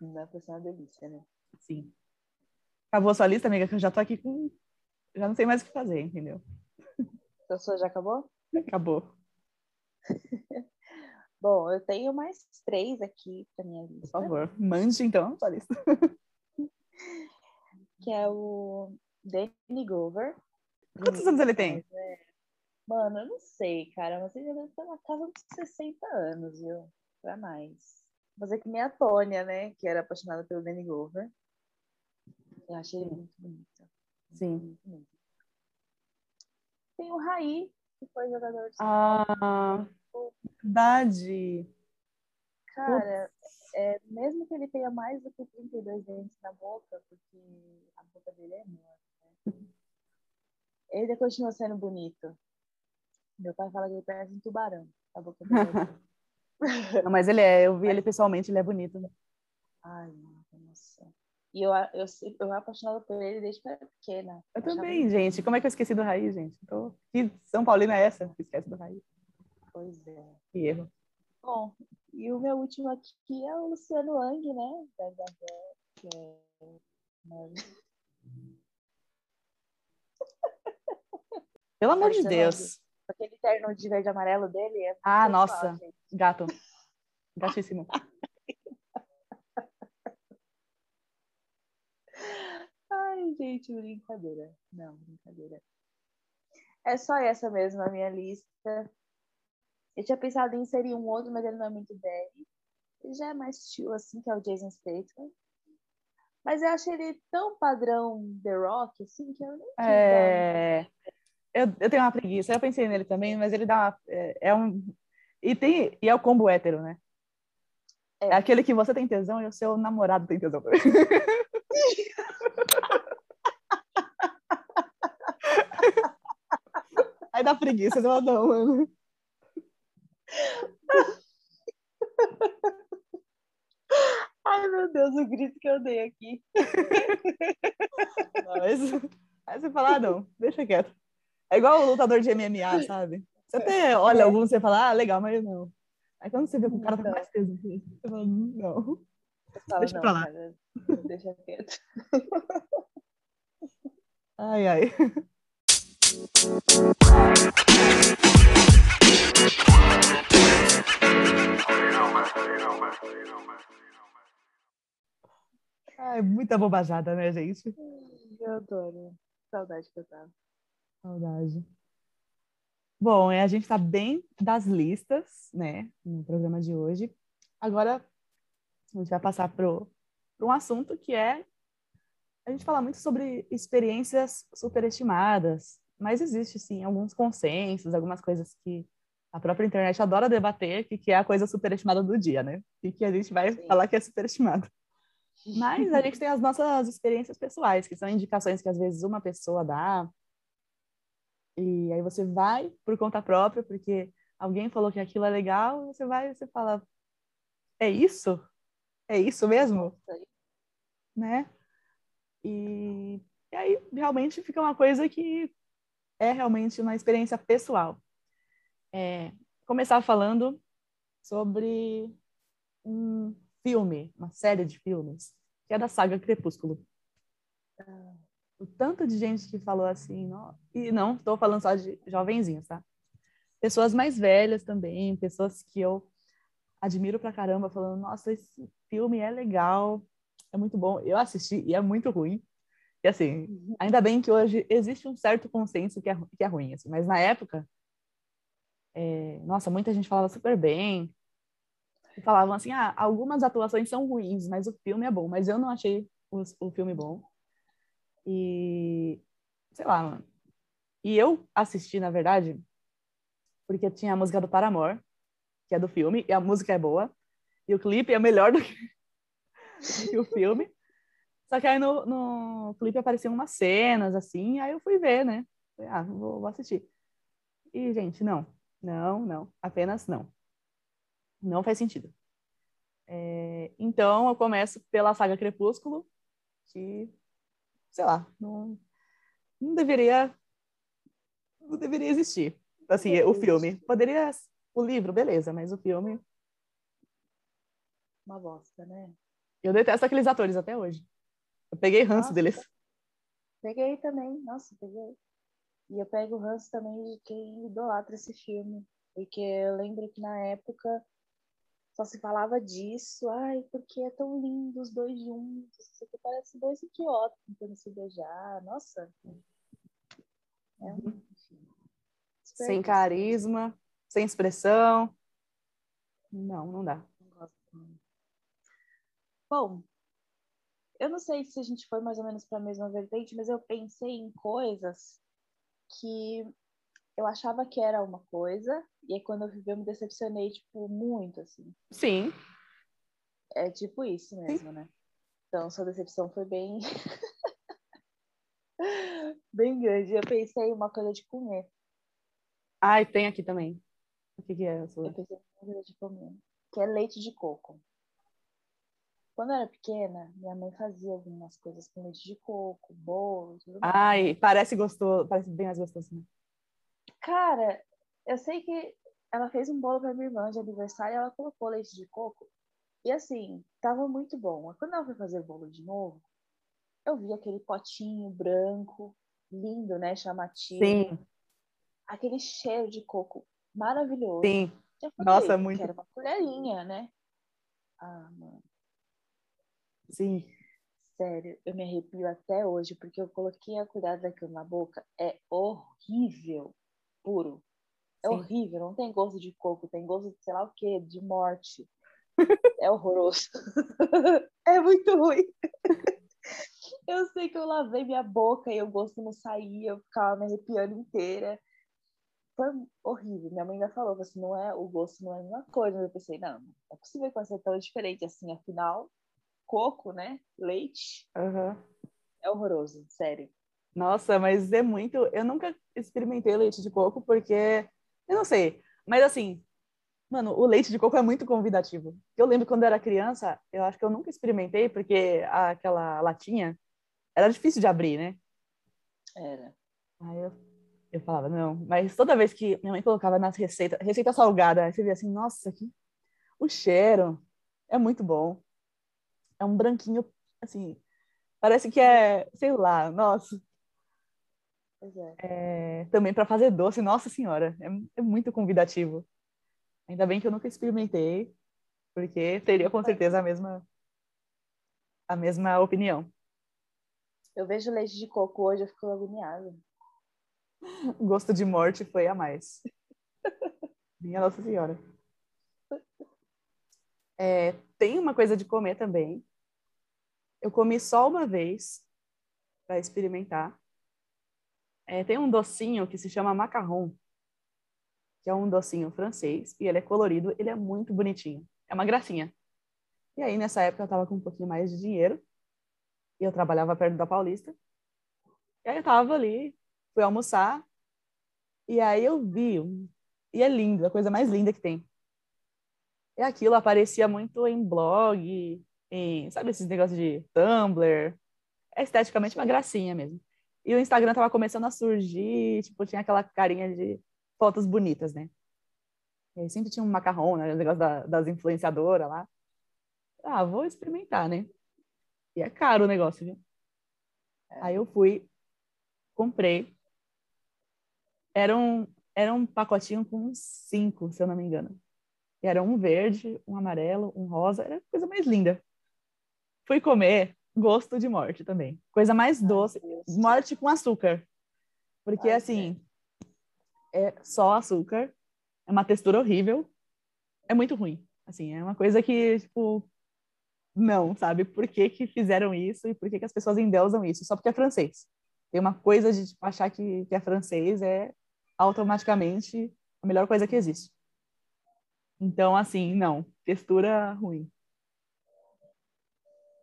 Não é ser uma delícia, né? Sim. Acabou a sua lista, amiga, que eu já tô aqui com. Já não sei mais o que fazer, entendeu? A sua já acabou? Acabou. Bom, eu tenho mais três aqui pra minha lista. Por favor, mande então a sua lista. Que é o Danny Glover. Quantos anos ele tem? É, Mano, eu não sei, cara, mas ele já deve estar na casa dos 60 anos, viu? Pra mais. Mas é que nem a Tônia, né? Que era apaixonada pelo Danny Glover. Eu achei ele muito bonito. Sim. Muito. Tem o Raí, que foi jogador de Ah, verdade. Cara, é, mesmo que ele tenha mais do que 32 dentes na boca, porque a boca dele é enorme, né? Ele continua sendo bonito. Meu pai fala que ele parece um tubarão. A boca é Não, mas ele é, eu vi ele pessoalmente, ele é bonito. Ai, nossa. E eu, eu, eu apaixonada por ele desde que eu era pequena. Eu também, gente. Como é que eu esqueci do Raiz, gente? Tô... Que São Paulina é essa? que Esquece do Raiz. Pois é. Que erro. Bom, e o meu último aqui é o Luciano Wang, né? Da, que é... né? Pelo amor de Deus. Aquele terno de verde e amarelo dele é Ah, nossa. Gato. Gatíssimo. Ai, gente, brincadeira. Não, brincadeira. É só essa mesmo a minha lista. Eu tinha pensado em inserir um outro, mas ele não é muito dele. Ele já é mais tio, assim, que é o Jason Statham. Mas eu achei ele tão padrão The Rock, assim, que eu nem É... Eu, eu tenho uma preguiça. Eu pensei nele também, mas ele dá uma... É, é um... E, tem... e é o combo hétero, né? É. É. aquele que você tem tesão e o seu namorado tem tesão também. Aí dá preguiça, eu não, mano. Ai, meu Deus, o grito que eu dei aqui. Mas... Aí você fala, ah, não, deixa quieto. É igual o lutador de MMA, sabe? Você até olha É. alguns e você fala, ah, legal, mas não. Aí quando você vê que o cara tá com Não. mais tesão, você fala, "Hum, não. Falo, Deixa não, pra lá. cara, deixa quieto. Ai, ai. Ai, muita bobajada, né, gente? Eu adoro. Saudade que eu tava. Saudade. Bom, é, a gente está bem das listas, né, no programa de hoje. Agora, a gente vai passar para um assunto que é. A gente fala muito sobre experiências superestimadas, mas existe, sim, alguns consensos, algumas coisas que a própria internet adora debater, que, que é a coisa superestimada do dia, né? E que a gente vai Sim. falar que é superestimado. Mas a gente tem as nossas experiências pessoais, que são indicações que às vezes uma pessoa dá, e aí você vai por conta própria, porque alguém falou que aquilo é legal, você vai e você fala, é isso? É isso mesmo? Né? E, e aí realmente fica uma coisa que é realmente uma experiência pessoal. É, começar falando sobre um filme, uma série de filmes, que é da saga Crepúsculo. O tanto de gente que falou assim, não, e não estou falando só de jovenzinhos, tá? Pessoas mais velhas também, pessoas que eu admiro pra caramba, falando, nossa, esse filme é legal, é muito bom. Eu assisti e é muito ruim. E assim, ainda bem que hoje existe um certo consenso que é, que é ruim, assim, mas na época, é, nossa, muita gente falava super bem, e falavam assim, ah, algumas atuações são ruins, mas o filme é bom. Mas eu não achei o, o filme bom. E, sei lá, mano. E eu assisti, na verdade, porque tinha a música do Paramore, que é do filme, e a música é boa, e o clipe é melhor do que, do que o filme. Só que aí no, no clipe apareciam umas cenas, assim, aí eu fui ver, né? Falei, ah, vou, vou assistir. E, gente, não. Não, não. Apenas não. Não faz sentido. É, então, eu começo pela saga Crepúsculo, que, sei lá, não, não deveria não deveria existir. Assim, o filme. Poderia... O livro, beleza, mas o filme... Uma bosta, né? Eu detesto aqueles atores até hoje. Eu peguei ranço Nossa. deles. Peguei também, nossa, peguei. E eu pego o ranço também de quem idolatra esse filme. Porque eu lembro que na época só se falava disso. Ai, porque é tão lindo os dois juntos. Isso aqui parece dois idiotas tentando se beijar. Nossa. É um... Sem carisma, sem expressão. Não, não dá. Bom, eu não sei se a gente foi mais ou menos para a mesma vertente, mas eu pensei em coisas que eu achava que era uma coisa, e aí quando eu vi, eu me decepcionei, tipo, muito, assim. Sim. É tipo isso mesmo, Sim. né? Então, sua decepção foi bem. bem grande. Eu pensei em uma coisa de comer. Ai, tem aqui também. O que, que é a sua? Eu pensei em uma coisa de comer. Que é leite de coco. Quando eu era pequena, minha mãe fazia algumas coisas com leite de coco, bolo, tudo mais. Ai, parece gostoso, parece bem mais gostoso. Né? Cara, eu sei que ela fez um bolo para minha irmã de aniversário e ela colocou leite de coco. E assim, tava muito bom. Quando ela foi fazer o bolo de novo, eu vi aquele potinho branco, lindo, né? Chamativo. Sim. Aquele cheiro de coco maravilhoso. Sim. Nossa, muito. Era uma colherinha, né? Ah, mano. Sim. Sério, eu me arrepio até hoje, porque eu coloquei a colher daquilo na boca. É horrível. Puro. É Sim. horrível. Não tem gosto de coco, tem gosto de sei lá o quê, de morte. é horroroso. é muito ruim. eu sei que eu lavei minha boca e o gosto não saía, eu ficava me arrepiando inteira. Foi horrível. Minha mãe ainda falou assim, não é, o gosto não é a mesma coisa. Eu pensei, não, não é possível que vai ser tão diferente assim, afinal, coco, né? Leite. Uhum. É horroroso, sério. Nossa, mas é muito. Eu nunca experimentei leite de coco porque. Eu não sei. Mas assim, mano, o leite de coco é muito convidativo. Eu lembro quando eu era criança, eu acho que eu nunca experimentei porque aquela latinha era difícil de abrir, né? Era. Aí eu, eu falava, não. Mas toda vez que minha mãe colocava nas receitas, receita salgada, você via assim, nossa, que... o cheiro é muito bom é um branquinho, assim, parece que é, sei lá, nossa. É. É, também para fazer doce, nossa senhora, é, é, muito convidativo. Ainda bem que eu nunca experimentei, porque teria com certeza a mesma a mesma opinião. Eu vejo leite de coco hoje, eu fico agoniada. Gosto de morte foi a mais. Minha Nossa Senhora. É, tem uma coisa de comer também, eu comi só uma vez para experimentar. É, tem um docinho que se chama macarrão, que é um docinho francês, e ele é colorido, ele é muito bonitinho. É uma gracinha. E aí, nessa época, eu estava com um pouquinho mais de dinheiro, e eu trabalhava perto da Paulista. E aí, eu estava ali, fui almoçar, e aí eu vi, e é lindo, a coisa mais linda que tem. E aquilo aparecia muito em blog, em, sabe, esses negócios de Tumblr. É esteticamente uma gracinha mesmo. E o Instagram tava começando a surgir, tipo, tinha aquela carinha de fotos bonitas, né? E aí sempre tinha um macarrão, né? O negócio da, das influenciadoras lá. Ah, vou experimentar, né? E é caro o negócio, viu? É. Aí eu fui, comprei. Era um, era um pacotinho com cinco, se eu não me engano. E era um verde, um amarelo, um rosa. Era a coisa mais linda. Fui comer gosto de morte também. Coisa mais doce, morte com açúcar. Porque, assim, é. é só açúcar, é uma textura horrível, é muito ruim. Assim, é uma coisa que, tipo, não, sabe? Por que, que fizeram isso e por que, que as pessoas endeusam isso? Só porque é francês. Tem uma coisa de tipo, achar que, que é francês é automaticamente a melhor coisa que existe. Então, assim, não, textura ruim.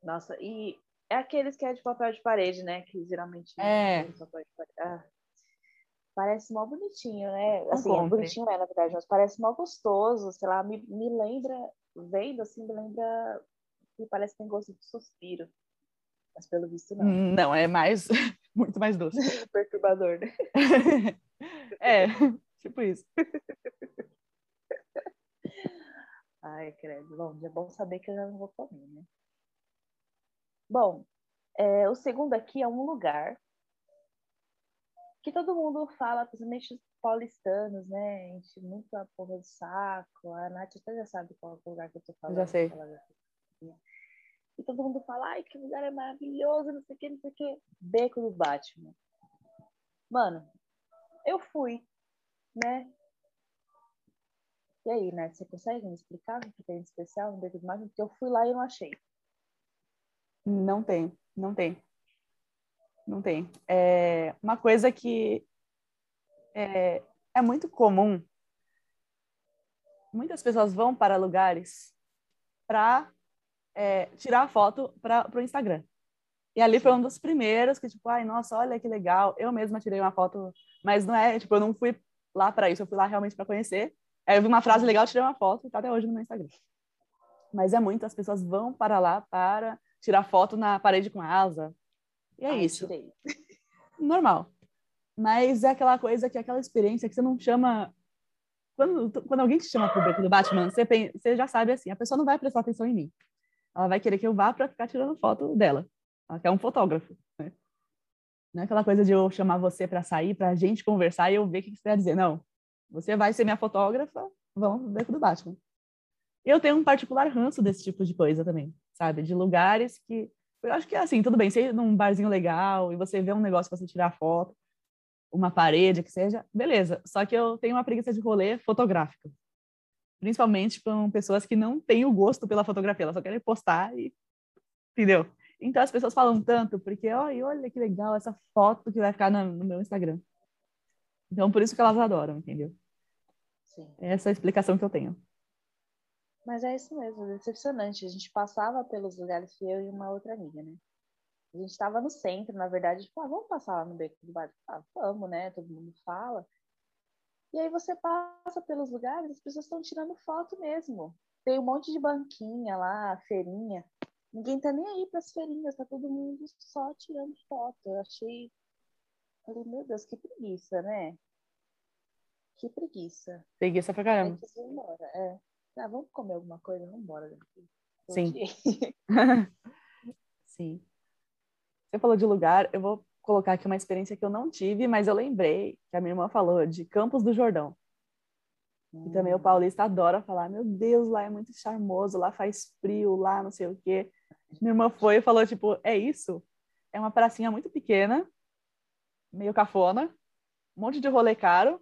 Nossa, e é aqueles que é de papel de parede, né? Que geralmente é. papel de parede. Ah, parece mal bonitinho, né? Assim, é bonitinho, é, na verdade, mas parece mal gostoso, sei lá, me, me lembra, vendo assim, me lembra que parece que tem gosto de suspiro. Mas pelo visto não. Hum, não, é mais, muito mais doce. Perturbador, né? é, tipo isso. Ai, credo. Bom, é bom saber que eu já não vou comer, né? Bom, é, o segundo aqui é um lugar que todo mundo fala, principalmente os paulistanos, né? Enche muito a porra do saco. A Nath até já sabe qual é o lugar que eu tô falando. Já sei. E todo mundo fala, ai, que lugar é maravilhoso, não sei o que, não sei o que. Beco do Batman. Mano, eu fui, né? E aí, né? Você consegue me explicar o que tem de especial no Beco do Batman? Porque eu fui lá e não achei. Não tem, não tem. Não tem. É uma coisa que é, é muito comum. Muitas pessoas vão para lugares para é, tirar foto para o Instagram. E ali foi um dos primeiros que, tipo, ai, nossa, olha que legal. Eu mesma tirei uma foto, mas não é, tipo, eu não fui lá para isso, eu fui lá realmente para conhecer. Aí eu vi uma frase legal, tirei uma foto e tá até hoje no meu Instagram. Mas é muito, as pessoas vão para lá para tirar foto na parede com asa, e é Ai, isso. Tirei. Normal. Mas é aquela coisa que é aquela experiência que você não chama. Quando, quando alguém te chama pro beco do Batman, você, pensa, você já sabe assim: a pessoa não vai prestar atenção em mim. Ela vai querer que eu vá para ficar tirando foto dela. Ela quer um fotógrafo. Né? Não é aquela coisa de eu chamar você para sair, para a gente conversar e eu ver o que você vai dizer. Não. Você vai ser minha fotógrafa, vamos pro beco do Batman. Eu tenho um particular ranço desse tipo de coisa também, sabe? De lugares que eu acho que é assim, tudo bem, você ir num barzinho legal e você vê um negócio para você tirar foto, uma parede, que seja, beleza. Só que eu tenho uma preguiça de rolê fotográfico. Principalmente com pessoas que não têm o gosto pela fotografia, elas só querem postar e. Entendeu? Então as pessoas falam tanto, porque olha, olha que legal essa foto que vai ficar no, no meu Instagram. Então por isso que elas adoram, entendeu? Sim. Essa é a explicação que eu tenho. Mas é isso mesmo, decepcionante. A gente passava pelos lugares, eu e uma outra amiga, né? A gente estava no centro, na verdade, tipo, ah, vamos passar lá no beco do bar? Ah, vamos, né? Todo mundo fala. E aí você passa pelos lugares, as pessoas estão tirando foto mesmo. Tem um monte de banquinha lá, feirinha. Ninguém tá nem aí para as feirinhas, tá todo mundo só tirando foto. Eu achei. Falei, meu Deus, que preguiça, né? Que preguiça. Preguiça pra caramba. É. Ah, vamos comer alguma coisa? Vamos embora daqui. Sim. Sim. Você falou de lugar, eu vou colocar aqui uma experiência que eu não tive, mas eu lembrei que a minha irmã falou de Campos do Jordão. Hum. E também o hum. paulista adora falar, meu Deus, lá é muito charmoso, lá faz frio, lá não sei o quê. Minha irmã foi e falou, tipo, é isso? É uma pracinha muito pequena, meio cafona, um monte de rolê caro,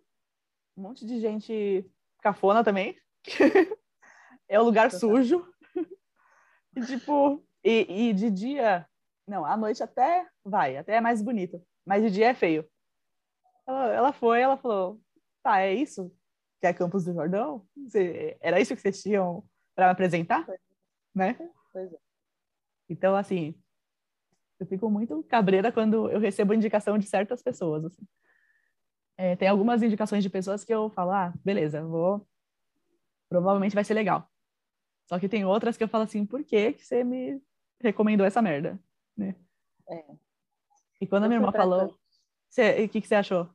um monte de gente cafona também. é um lugar sujo. e, tipo, e, e de dia, não, à noite até vai, até é mais bonito, mas de dia é feio. Ela, ela foi, ela falou, tá, é isso que é Campos do Jordão? Você, era isso que vocês tinham para me apresentar? Né? Pois é. Então, assim, eu fico muito cabreira quando eu recebo indicação de certas pessoas. Assim. É, tem algumas indicações de pessoas que eu falo, ah, beleza, vou. Provavelmente vai ser legal. Só que tem outras que eu falo assim, por que, que você me recomendou essa merda? Né? É. E quando eu a minha irmã falou, o que, que você achou?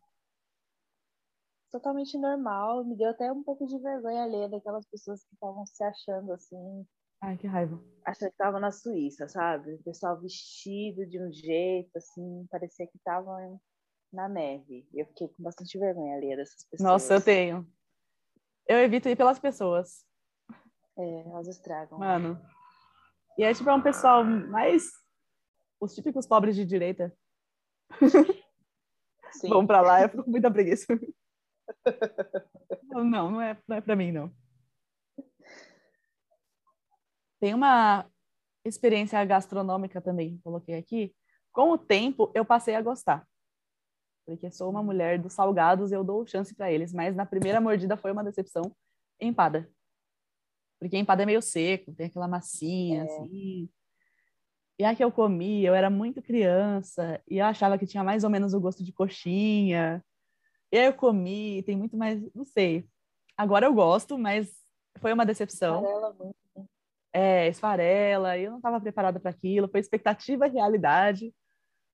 Totalmente normal, me deu até um pouco de vergonha alheia daquelas pessoas que estavam se achando assim. Ai, que raiva. Achando que estavam na Suíça, sabe? O pessoal vestido de um jeito, assim, parecia que estavam na neve. Eu fiquei com bastante vergonha alheia dessas pessoas. Nossa, eu tenho. Eu evito ir pelas pessoas. É, elas estragam. Mano. E é tipo é um pessoal mais. Os típicos pobres de direita. Sim. Vão pra lá, eu fico com muita preguiça. não, não é, não é pra mim, não. Tem uma experiência gastronômica também, coloquei aqui. Com o tempo, eu passei a gostar. Porque sou uma mulher dos salgados e eu dou chance para eles. Mas na primeira mordida foi uma decepção empada. Porque empada é meio seco, tem aquela massinha, é. assim. E a que eu comi, eu era muito criança, e eu achava que tinha mais ou menos o gosto de coxinha. E aí eu comi, tem muito mais, não sei. Agora eu gosto, mas foi uma decepção. Esfarela muito. Né? É, esfarela, eu não estava preparada para aquilo, foi expectativa e realidade.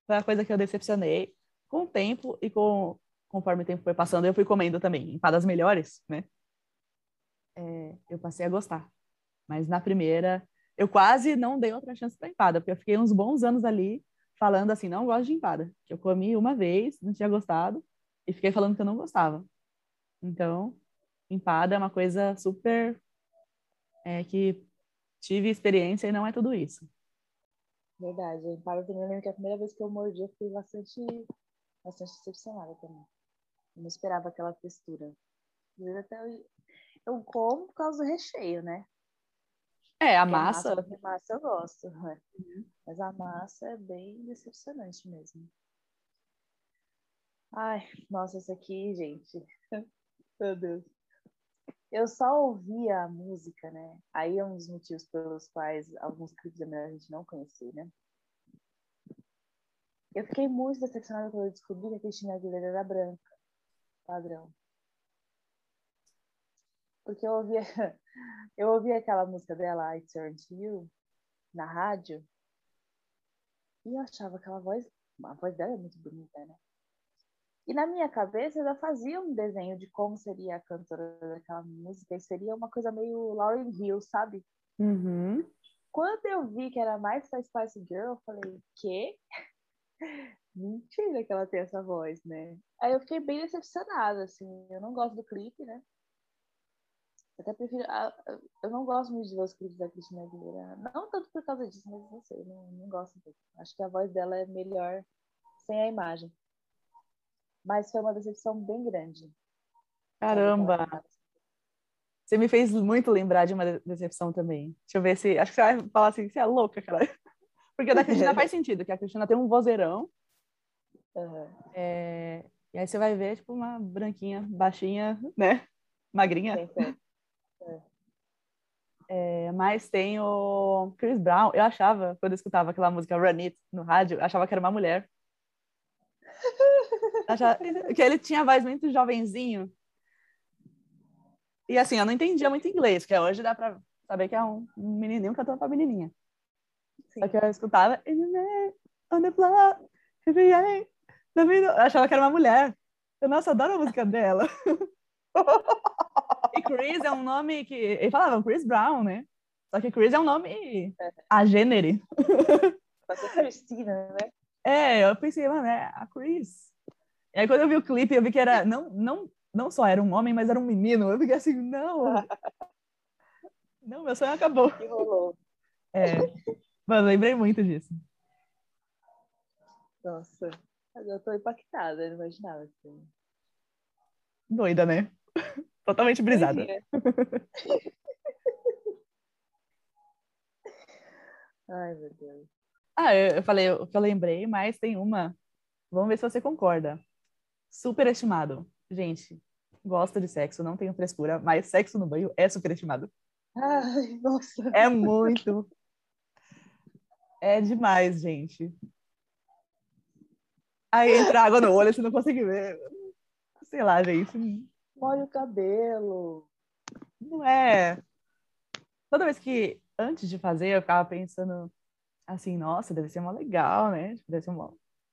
Foi a coisa que eu decepcionei. Com o tempo e com conforme o tempo foi passando, eu fui comendo também empadas melhores, né? É, eu passei a gostar. Mas na primeira, eu quase não dei outra chance para empada, porque eu fiquei uns bons anos ali falando assim, não gosto de empada. Que eu comi uma vez, não tinha gostado, e fiquei falando que eu não gostava. Então, empada é uma coisa super é, que tive experiência e não é tudo isso. Verdade, empada também eu lembro que a primeira vez que eu mordi eu fiquei bastante, bastante decepcionada também. Eu não esperava aquela textura. Até eu, eu como por causa do recheio, né? É, a massa. A massa, a massa eu gosto, né? Uhum. Mas a massa é bem decepcionante mesmo. Ai, nossa, isso aqui, gente. Meu Deus. Eu só ouvia a música, né? Aí é um dos motivos pelos quais alguns clipes é melhor a gente não conhecer, né? Eu fiquei muito decepcionada quando eu descobri que a Cristina Aguilera era branca, padrão. Porque eu ouvia, eu ouvia aquela música dela, I Turn to You, na rádio, e eu achava aquela voz, a voz dela é muito bonita, né? E na minha cabeça eu já fazia um desenho de como seria a cantora daquela música, e seria uma coisa meio Lauryn Hill, sabe? Uhum. Quando eu vi que era mais da Spice Girl, eu falei, quê? Mentira que ela tem essa voz, né? Aí eu fiquei bem decepcionada, assim. Eu não gosto do clipe, né? Até prefiro. Eu não gosto muito de ver os clipes da Cristina Aguilera. Não tanto por causa disso, mas não sei, não, não gosto muito. Acho que a voz dela é melhor sem a imagem. Mas foi uma decepção bem grande. Caramba! Você me fez muito lembrar de uma decepção também. Deixa eu ver se. Acho que você vai falar assim, você é louca, cara. Porque a da Cristina faz sentido, que a Cristina tem um vozeirão. Uhum. É... E aí você vai ver, tipo, uma branquinha, baixinha, né? Magrinha. É. É, mas tem o Chris Brown. Eu achava, quando eu escutava aquela música Run It no rádio, achava que era uma mulher. Achava, que ele tinha voz muito jovenzinho. E assim, eu não entendia muito inglês, que hoje dá pra saber que é um, um menininho cantando pra menininha. Sim. Só que eu escutava on the block, eu achava que era uma mulher. Eu, nossa, adoro a música dela. e Chris é um nome que. Ele falava Chris Brown, né? Só que Chris é um nome a gênero. Pode ser Cristina, né? É, eu pensei, mano, é a Chris. E aí quando eu vi o clipe, eu vi que era. Não, não, não só era um homem, mas era um menino. Eu fiquei assim, não. não, meu sonho acabou. Que rolou. É. Mano, lembrei muito disso. Nossa, eu tô impactada, não imaginava. Assim. Doida, né? Totalmente brisada. Ai, meu Deus. Ah, eu, falei o que eu lembrei, mas tem uma. Vamos ver se você concorda. Superestimado. Gente, gosto de sexo, não tenho frescura, mas sexo no banho é superestimado. Ai, nossa. É muito. É demais, gente. Aí entra água no olho, você não consegue ver. Sei lá, gente. Molha o cabelo. Não é. Toda vez que, antes de fazer, eu ficava pensando assim, nossa, deve ser mó legal, né? Tipo, deve ser mó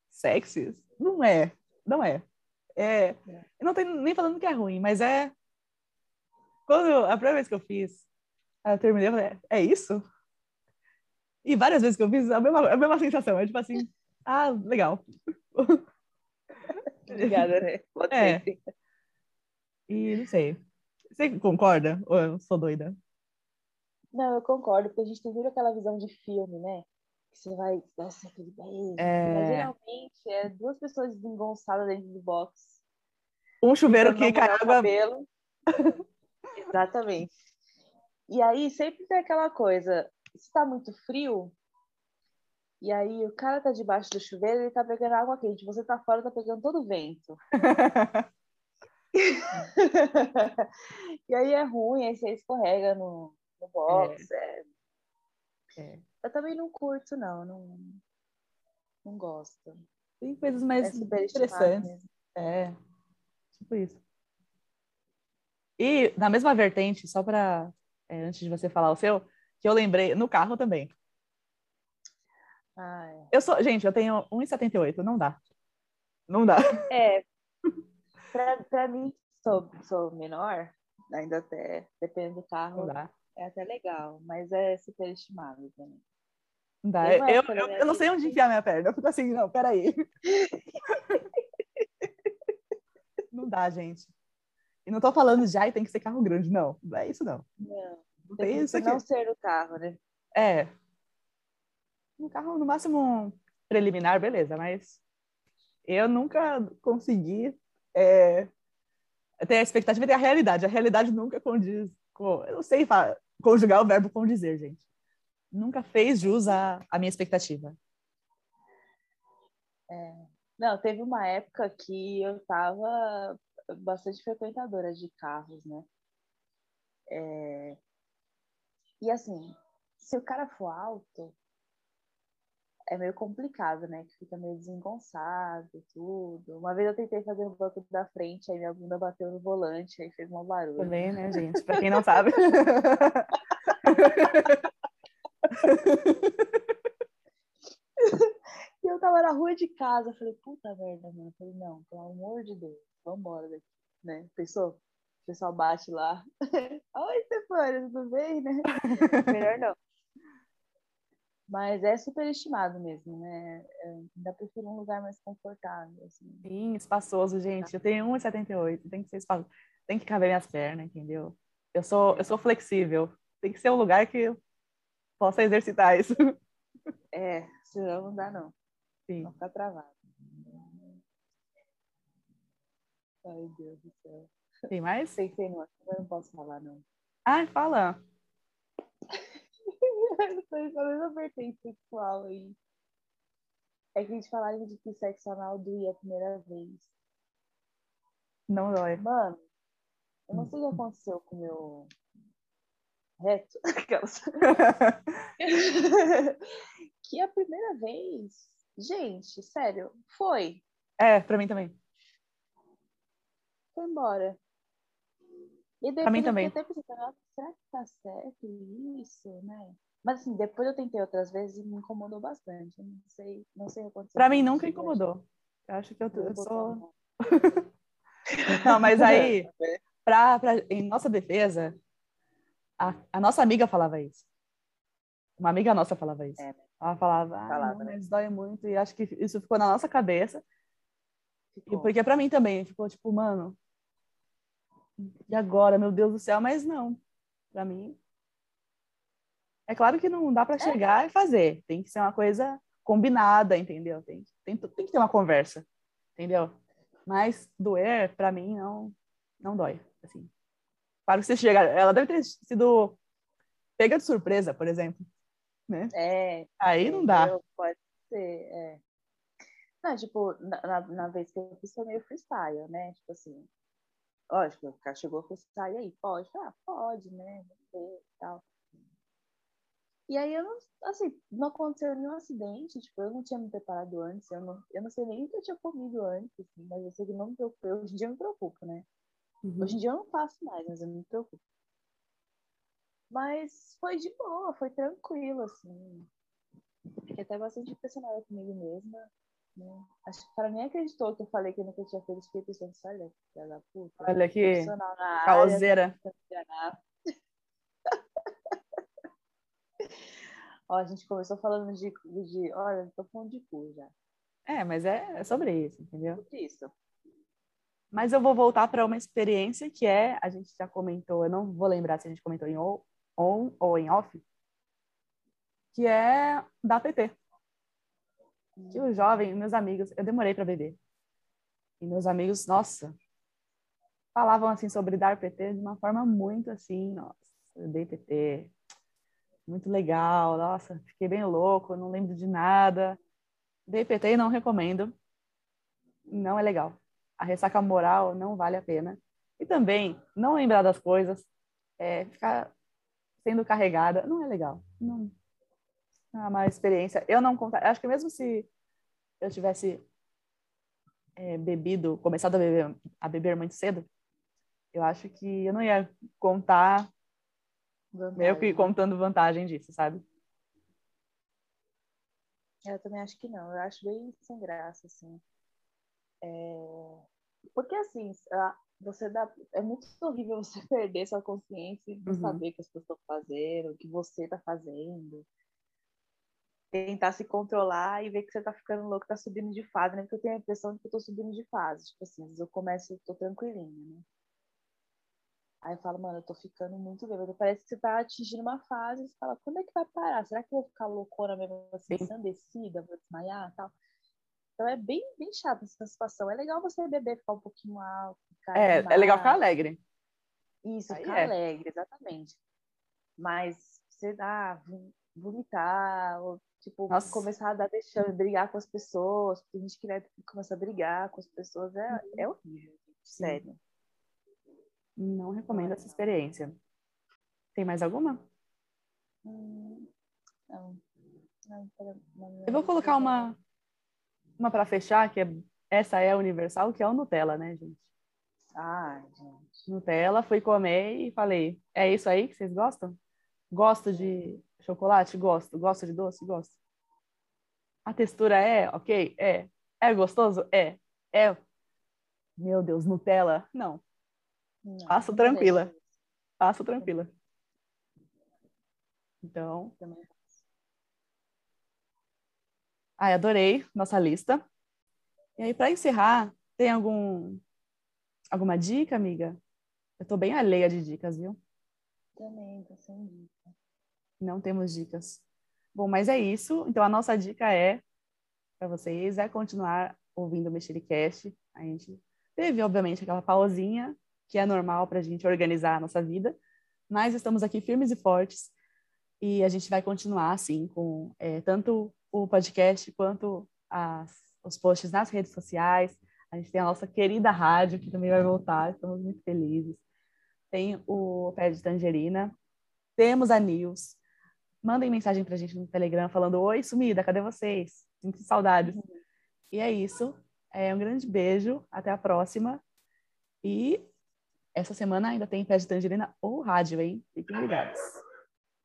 sexy. Não é. Não é. É. Eu não tô nem falando que é ruim, mas é. Quando a primeira vez que eu fiz, eu terminei, eu falei, é isso? E várias vezes que eu fiz, a mesma, a mesma sensação. É tipo assim, ah, legal. Obrigada, né? É. E não sei. Você concorda? Ou eu sou doida? Não, eu concordo, porque a gente tem muito aquela visão de filme, né? Que você vai dar aquele beijo. É... Mas geralmente é duas pessoas desengonçadas dentro do box. Um chuveiro que cai água. Cabelo. Exatamente. E aí sempre tem aquela coisa, se tá muito frio, e aí o cara tá debaixo do chuveiro, ele tá pegando água quente, você tá fora, tá pegando todo o vento. e aí é ruim, aí você escorrega no, no box. É. É. Eu também não curto, não, não, não gosto. Tem coisas mais é interessantes. É, tipo isso. E na mesma vertente, só para é, antes de você falar o seu, que eu lembrei no carro também. Ai. Eu sou, gente, eu tenho 1,78, não dá. Não dá. É. Pra, pra mim, sou, sou menor, ainda até, depende do carro, é até legal, mas é superestimado também. Não dá. Eu, eu, eu, eu não sei onde enfiar minha perna. Eu fico assim, não, peraí. não dá, gente. E não tô falando já e tem que ser carro grande, não. Não é isso, não. Não. Não tem isso aqui. Não ser o carro, né? É. Um carro, no máximo, preliminar, beleza, mas eu nunca consegui é, ter a expectativa e ter a realidade. A realidade nunca condiz com. Eu não sei conjugar o verbo condizer, gente. Nunca fez jus à, à minha expectativa. É. Não, teve uma época que eu estava bastante frequentadora de carros, né? É... E assim, se o cara for alto, é meio complicado, né? Que fica meio desengonçado e tudo. Uma vez eu tentei fazer o banco da frente, aí minha bunda bateu no volante, aí fez um barulho. Também, né, gente? Pra quem não sabe. e eu tava na rua de casa, falei, puta merda, mano. Eu falei, não, pelo amor de Deus, vambora daqui, né? Pensou? O pessoal bate lá. Oi, Stefania, tudo bem, né? Melhor não. Mas é superestimado mesmo, né? Eu ainda prefiro um lugar mais confortável. Assim. Sim, espaçoso, gente. Eu tenho 1,78, tem que ser espaçoso. Tem que caber minhas pernas, entendeu? Eu sou, eu sou flexível. Tem que ser um lugar que eu possa exercitar isso. É, senão não dá, não. Sim. Não ficar travado. Ai, Deus do céu. Tem mais? Pensei no eu não posso falar, não. Ah, fala. A mesma vertente sexual aí. É que a gente falaram de que sexo anal doía a primeira vez. Não dói. Mano, eu não sei o que aconteceu com o meu reto. que a primeira vez, gente, sério, foi. É, pra mim também. Foi embora. E pra mim também. Até pensando, será que tá certo isso, né? Mas assim, depois eu tentei outras vezes e me incomodou bastante. Eu não sei, não sei acontecer. Pra mim nunca incomodou. Eu acho que eu, eu sou. não, mas aí, pra, pra, em nossa defesa, a, a, nossa amiga falava isso. Uma amiga nossa falava isso. É. Ela falava, ah, falava, não, né? mas dói muito. E acho que isso ficou na nossa cabeça. Ficou. E porque pra mim também ficou tipo, mano, e agora, meu Deus do céu? Mas não. Pra mim, é claro que não dá para é. chegar é. e fazer. Tem que ser uma coisa combinada, entendeu? Tem, tem, tem que ter uma conversa, entendeu? Mas doer, para mim, não, não dói. Assim. Claro que você chega. Ela deve ter sido pega de surpresa, por exemplo. Né? É. Aí não dá. Pode ser, é. Não, tipo, na, na vez que eu fiz foi meio freestyle, né? Tipo assim, lógico, o cara chegou freestyle aí, pode? Ah, pode, né? Ver, tal. E aí eu não, assim, não aconteceu nenhum acidente, tipo, eu não tinha me preparado antes, eu não, eu não sei nem o que eu tinha comido antes, assim, mas eu sei que não me preocupei. Hoje em dia eu me preocupo, né? Uhum. Hoje em dia eu não faço mais, mas eu me preocupo. Mas foi de boa, foi tranquilo, assim. Fiquei até bastante impressionada comigo mesma. Né? Acho que para nem acreditou que eu falei que eu nunca tinha feito, fiquei pensando, olha, filha da puta. Olha que causeira. Ó, a gente começou falando de, de olha, tô falando de cu já. É, mas é, é sobre isso, entendeu? Sobre isso. Mas eu vou voltar para uma experiência que é, a gente já comentou, eu não vou lembrar se a gente comentou em on, on ou em off, que é da PT. Que o jovem, meus amigos, eu demorei para beber. E meus amigos, nossa, falavam assim sobre dar PT de uma forma muito assim, nossa, eu dei PT, muito legal, nossa, fiquei bem louco, não lembro de nada. DPT não recomendo, não é legal. A ressaca moral não vale a pena. E também, não lembrar das coisas, é, ficar sendo carregada, não é legal. Não, uma experiência. Eu não contar, acho que mesmo se eu tivesse é, bebido, começado a beber, a beber muito cedo, eu acho que eu não ia contar Vantagem. Meio que contando vantagem disso, sabe? Eu também acho que não. Eu acho bem sem graça, assim. É... Porque, assim, você dá... é muito horrível você perder sua consciência e não uhum. saber o que as pessoas estão fazendo, o que você está fazendo. Tentar se controlar e ver que você tá ficando louco, tá subindo de fase, né? Porque eu tenho a impressão de que eu tô subindo de fase. Tipo assim, eu começo, eu tô tranquilinha, né? Aí eu falo, mano, eu tô ficando muito bêbada. Parece que você tá atingindo uma fase você fala, quando é que vai parar? Será que eu vou ficar loucona mesmo assim, ensandecida, vou desmaiar tal? Então é bem, bem chato essa situação. É legal você beber, ficar um pouquinho alto. é, é legal ficar alegre. Isso, Aí ficar é. alegre, exatamente. Mas você dá, vomitar, ou tipo, Nossa. começar a dar deixando, brigar com as pessoas, tem gente que vai começar a brigar com as pessoas, é, é horrível, sério. Não recomendo essa experiência. Tem mais alguma? Hum, não. Eu vou colocar uma, uma para fechar, que é, essa é a universal, que é o Nutella, né, gente? Ah, gente. Nutella, fui comer e falei, é isso aí que vocês gostam? Gosto de chocolate? Gosto. Gosto de doce? Gosto. A textura é ok? É. É gostoso? É. É. Meu Deus, Nutella? Não. Não Passo tranquila. Passo tranquila. Então. Ai, adorei nossa lista. E aí, para encerrar, tem algum alguma dica, amiga? Eu tô bem alheia de dicas, viu? Também, tô sem dica. Não temos dicas. Bom, mas é isso. Então, a nossa dica é para vocês é continuar ouvindo o Mexericast. A gente teve, obviamente, aquela pausinha, que é normal para a gente organizar a nossa vida, mas estamos aqui firmes e fortes e a gente vai continuar, assim, com é, tanto o podcast quanto as, os posts nas redes sociais. A gente tem a nossa querida rádio, que também vai voltar, estamos muito felizes. Tem o Pé de Tangerina, temos a News, mandem mensagem pra gente no Telegram falando: Oi, sumida, cadê vocês? Sinto saudades. Uhum. E é isso. É um grande beijo. Até a próxima. E essa semana ainda tem pé de tangerina ou rádio, hein? Fiquem ligados.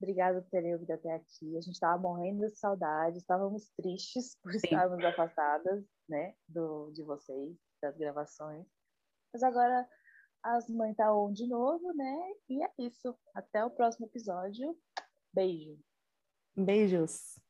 Obrigada por terem ouvido até aqui. A gente estava morrendo de saudade, estávamos tristes por Sim. estarmos afastadas, né, do, de vocês, das gravações. Mas agora as mães estão tá on de novo, né? E é isso. Até o próximo episódio. Beijo. Beijos.